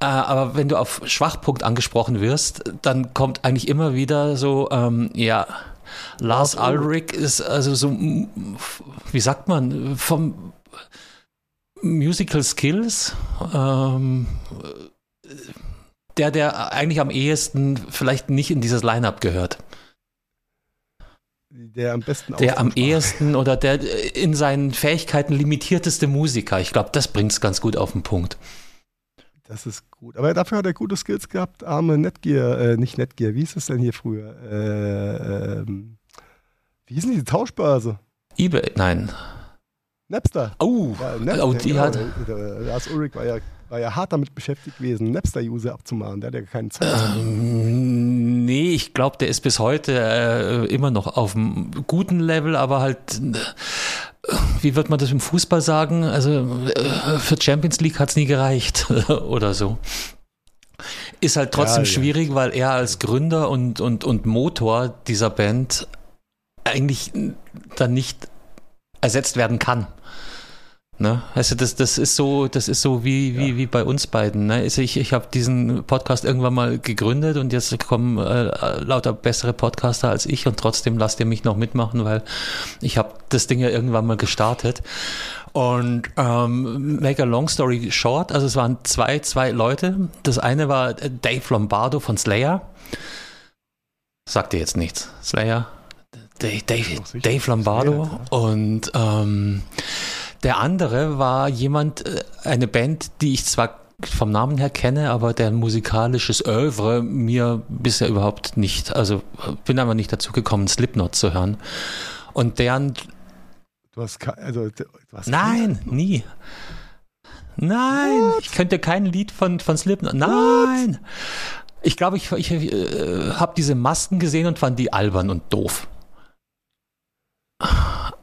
Äh, aber wenn du auf Schwachpunkt angesprochen wirst, dann kommt eigentlich immer wieder so, ähm, ja, Lars Ulrich ist also so, wie sagt man, vom Musical Skills, ähm, der, der eigentlich am ehesten vielleicht nicht in dieses Line-Up gehört. Der am besten Der am ehesten oder der in seinen Fähigkeiten limitierteste Musiker. Ich glaube, das bringt es ganz gut auf den Punkt. Das ist gut. Aber dafür hat er gute Skills gehabt. Arme Netgear, äh, nicht Netgear, wie ist es denn hier früher? Äh, ähm, wie hieß denn diese Tauschbörse? eBay, nein. Napster. Oh, ja, Napster, oh die genau. hat. Lars Ulrich war ja, war ja hart damit beschäftigt gewesen, Napster-User abzumachen. Der hat ja keine Zeit. Ähm, nee, ich glaube, der ist bis heute äh, immer noch auf einem guten Level, aber halt wie wird man das im Fußball sagen? Also äh, für Champions League hat es nie gereicht oder so. Ist halt trotzdem ja, schwierig, ja. weil er als Gründer und, und, und Motor dieser Band eigentlich dann nicht ersetzt werden kann. Ne? Also das, das ist so, das ist so wie, wie, ja. wie bei uns beiden. Ne? Also ich, ich habe diesen Podcast irgendwann mal gegründet und jetzt kommen äh, lauter bessere Podcaster als ich und trotzdem lasst ihr mich noch mitmachen, weil ich habe das Ding ja irgendwann mal gestartet. Und ähm, make a long story short, also es waren zwei, zwei Leute. Das eine war Dave Lombardo von Slayer. Sagt ihr jetzt nichts? Slayer? Dave, Dave, Dave Lombardo. Und ähm, der andere war jemand, äh, eine Band, die ich zwar vom Namen her kenne, aber deren musikalisches Oeuvre mir bisher überhaupt nicht, also bin aber nicht dazu gekommen, Slipknot zu hören. Und deren. Du hast, also, du hast Nein, nie. Nein, What? ich könnte kein Lied von, von Slipknot. Nein! What? Ich glaube, ich, ich äh, habe diese Masken gesehen und fand die albern und doof.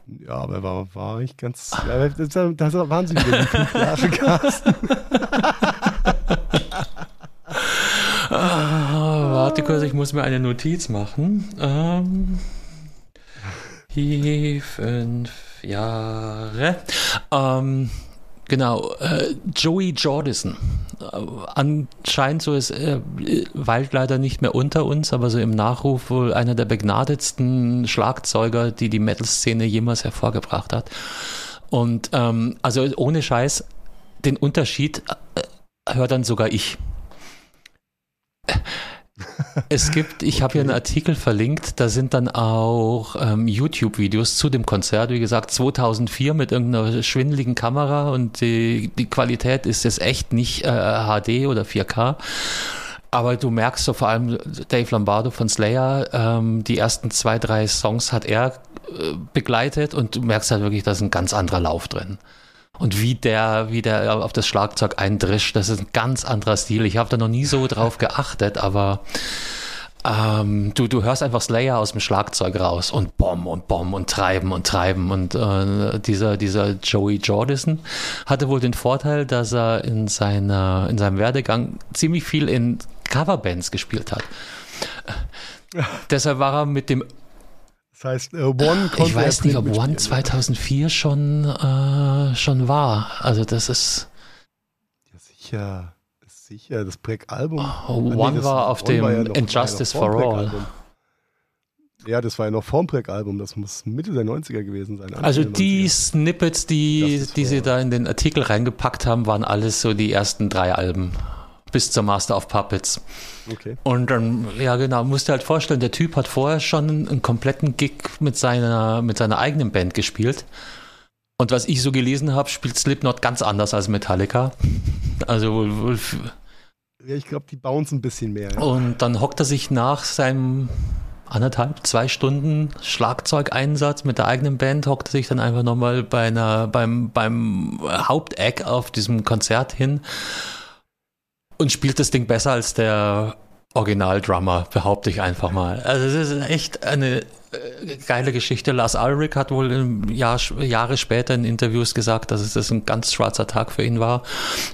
Ja, aber war, war ich ganz. Ja, das, das waren sie wieder die fünf Jahre Carsten. ah, warte kurz, ich muss mir eine Notiz machen. Ähm, die fünf Jahre. Ähm, Genau, äh, Joey Jordison. Äh, anscheinend so ist äh, weilt leider nicht mehr unter uns, aber so im Nachruf wohl einer der begnadetsten Schlagzeuger, die die Metal-Szene jemals hervorgebracht hat. Und ähm, also ohne Scheiß, den Unterschied äh, hört dann sogar ich. Es gibt, ich habe hier einen Artikel verlinkt, da sind dann auch ähm, YouTube-Videos zu dem Konzert, wie gesagt 2004 mit irgendeiner schwindeligen Kamera und die, die Qualität ist jetzt echt nicht äh, HD oder 4K. Aber du merkst so vor allem Dave Lombardo von Slayer, ähm, die ersten zwei, drei Songs hat er äh, begleitet und du merkst halt wirklich, da ist ein ganz anderer Lauf drin. Und wie der, wie der auf das Schlagzeug eindrischt, das ist ein ganz anderer Stil. Ich habe da noch nie so drauf geachtet, aber ähm, du, du hörst einfach Slayer aus dem Schlagzeug raus und Bom und Bom und Treiben und Treiben. Und äh, dieser, dieser Joey Jordison hatte wohl den Vorteil, dass er in, seiner, in seinem Werdegang ziemlich viel in Coverbands gespielt hat. Deshalb war er mit dem das heißt, äh, One konnte Ich weiß nicht, ob One 2004 schon, äh, schon war. Also das ist... Ja, sicher. Sicher, das Break-Album. Oh, One nee, war auf One dem war ja noch, Injustice for All. Ja, das war ja noch vorm Break-Album. Das muss Mitte der 90er gewesen sein. Also die Snippets, die, die sie da in den Artikel reingepackt haben, waren alles so die ersten drei Alben bis zur Master of Puppets. Okay. Und dann, ja genau, musst du halt vorstellen, der Typ hat vorher schon einen kompletten Gig mit seiner, mit seiner eigenen Band gespielt. Und was ich so gelesen habe, spielt Slipknot ganz anders als Metallica. Also ja, ich glaube, die bauen es ein bisschen mehr. Ja. Und dann hockt er sich nach seinem anderthalb, zwei Stunden Schlagzeugeinsatz mit der eigenen Band, hockt er sich dann einfach nochmal bei einer, beim, beim Haupteck auf diesem Konzert hin und spielt das Ding besser als der Original-Drummer, behaupte ich einfach mal. Also es ist echt eine äh, geile Geschichte. Lars Ulrich hat wohl Jahr, Jahre später in Interviews gesagt, dass es das ein ganz schwarzer Tag für ihn war.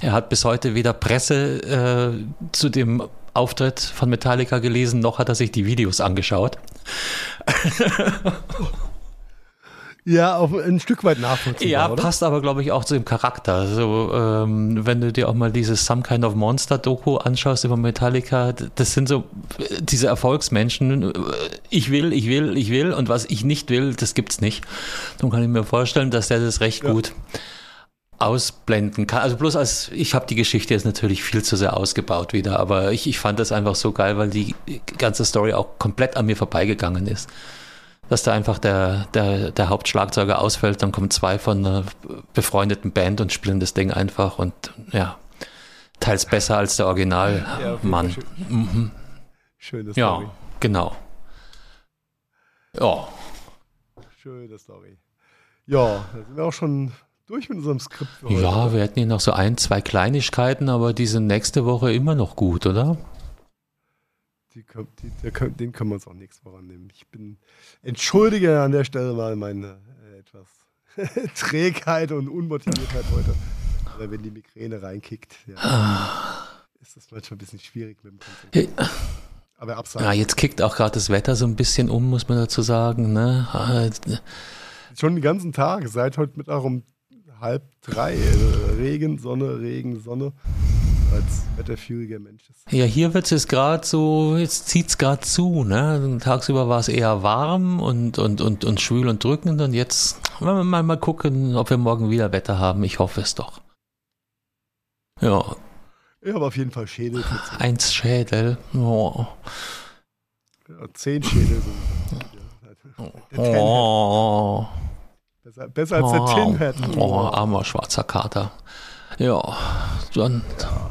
Er hat bis heute weder Presse äh, zu dem Auftritt von Metallica gelesen, noch hat er sich die Videos angeschaut. Ja, auf ein Stück weit nachvollziehbar. Ja, oder? passt aber, glaube ich, auch zu dem Charakter. Also, ähm, wenn du dir auch mal dieses Some Kind of Monster Doku anschaust über Metallica, das sind so diese Erfolgsmenschen. Ich will, ich will, ich will und was ich nicht will, das gibt's nicht. Dann kann ich mir vorstellen, dass der das recht ja. gut ausblenden kann. Also bloß als, ich habe die Geschichte jetzt natürlich viel zu sehr ausgebaut wieder, aber ich, ich fand das einfach so geil, weil die ganze Story auch komplett an mir vorbeigegangen ist dass da einfach der, der, der Hauptschlagzeuger ausfällt, dann kommen zwei von einer befreundeten Band und spielen das Ding einfach und ja, teils besser als der Originalmann. Ja, schön. mhm. Schöne Story. Ja, genau. Ja. Schöne Story. Ja, da sind wir auch schon durch mit unserem Skript. Ja, wir hätten hier noch so ein, zwei Kleinigkeiten, aber die sind nächste Woche immer noch gut, oder? Die, die, der, den können wir uns auch nichts vorannehmen. Ich bin entschuldige an der Stelle mal meine äh, etwas Trägheit und Unmotiviertheit heute. Weil wenn die Migräne reinkickt, ja, ah. ist das manchmal ein bisschen schwierig mit dem. Aber absagen. Ja, jetzt kickt auch gerade das Wetter so ein bisschen um, muss man dazu sagen. Ne? Ah, Schon den ganzen Tag, seit heute Mittag um halb drei. Äh, Regen, Sonne, Regen, Sonne als wetterführiger Mensch ist. Ja, hier wird es gerade so, jetzt zieht es gerade zu. Ne? Tagsüber war es eher warm und, und, und, und schwül und drückend und jetzt wollen wir mal, mal gucken, ob wir morgen wieder Wetter haben. Ich hoffe es doch. Ja. Ich habe auf jeden Fall Schädel. Eins Schädel. Oh. Ja, zehn Schädel sind. Oh. Besser, besser als der Tin. Oh, armer schwarzer Kater. Ja, dann. Ja,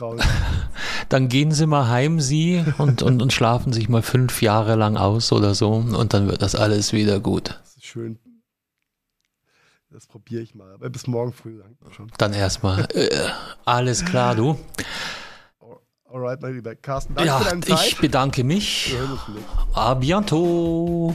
dann gehen Sie mal heim, Sie, und, und, und schlafen sich mal fünf Jahre lang aus oder so, und dann wird das alles wieder gut. Das ist schön. Das probiere ich mal. Aber bis morgen früh schon. Dann erstmal. äh, alles klar, du. Alright, mein lieber Carsten. Danke ja, für deine Zeit. Ich bedanke mich. A bientôt.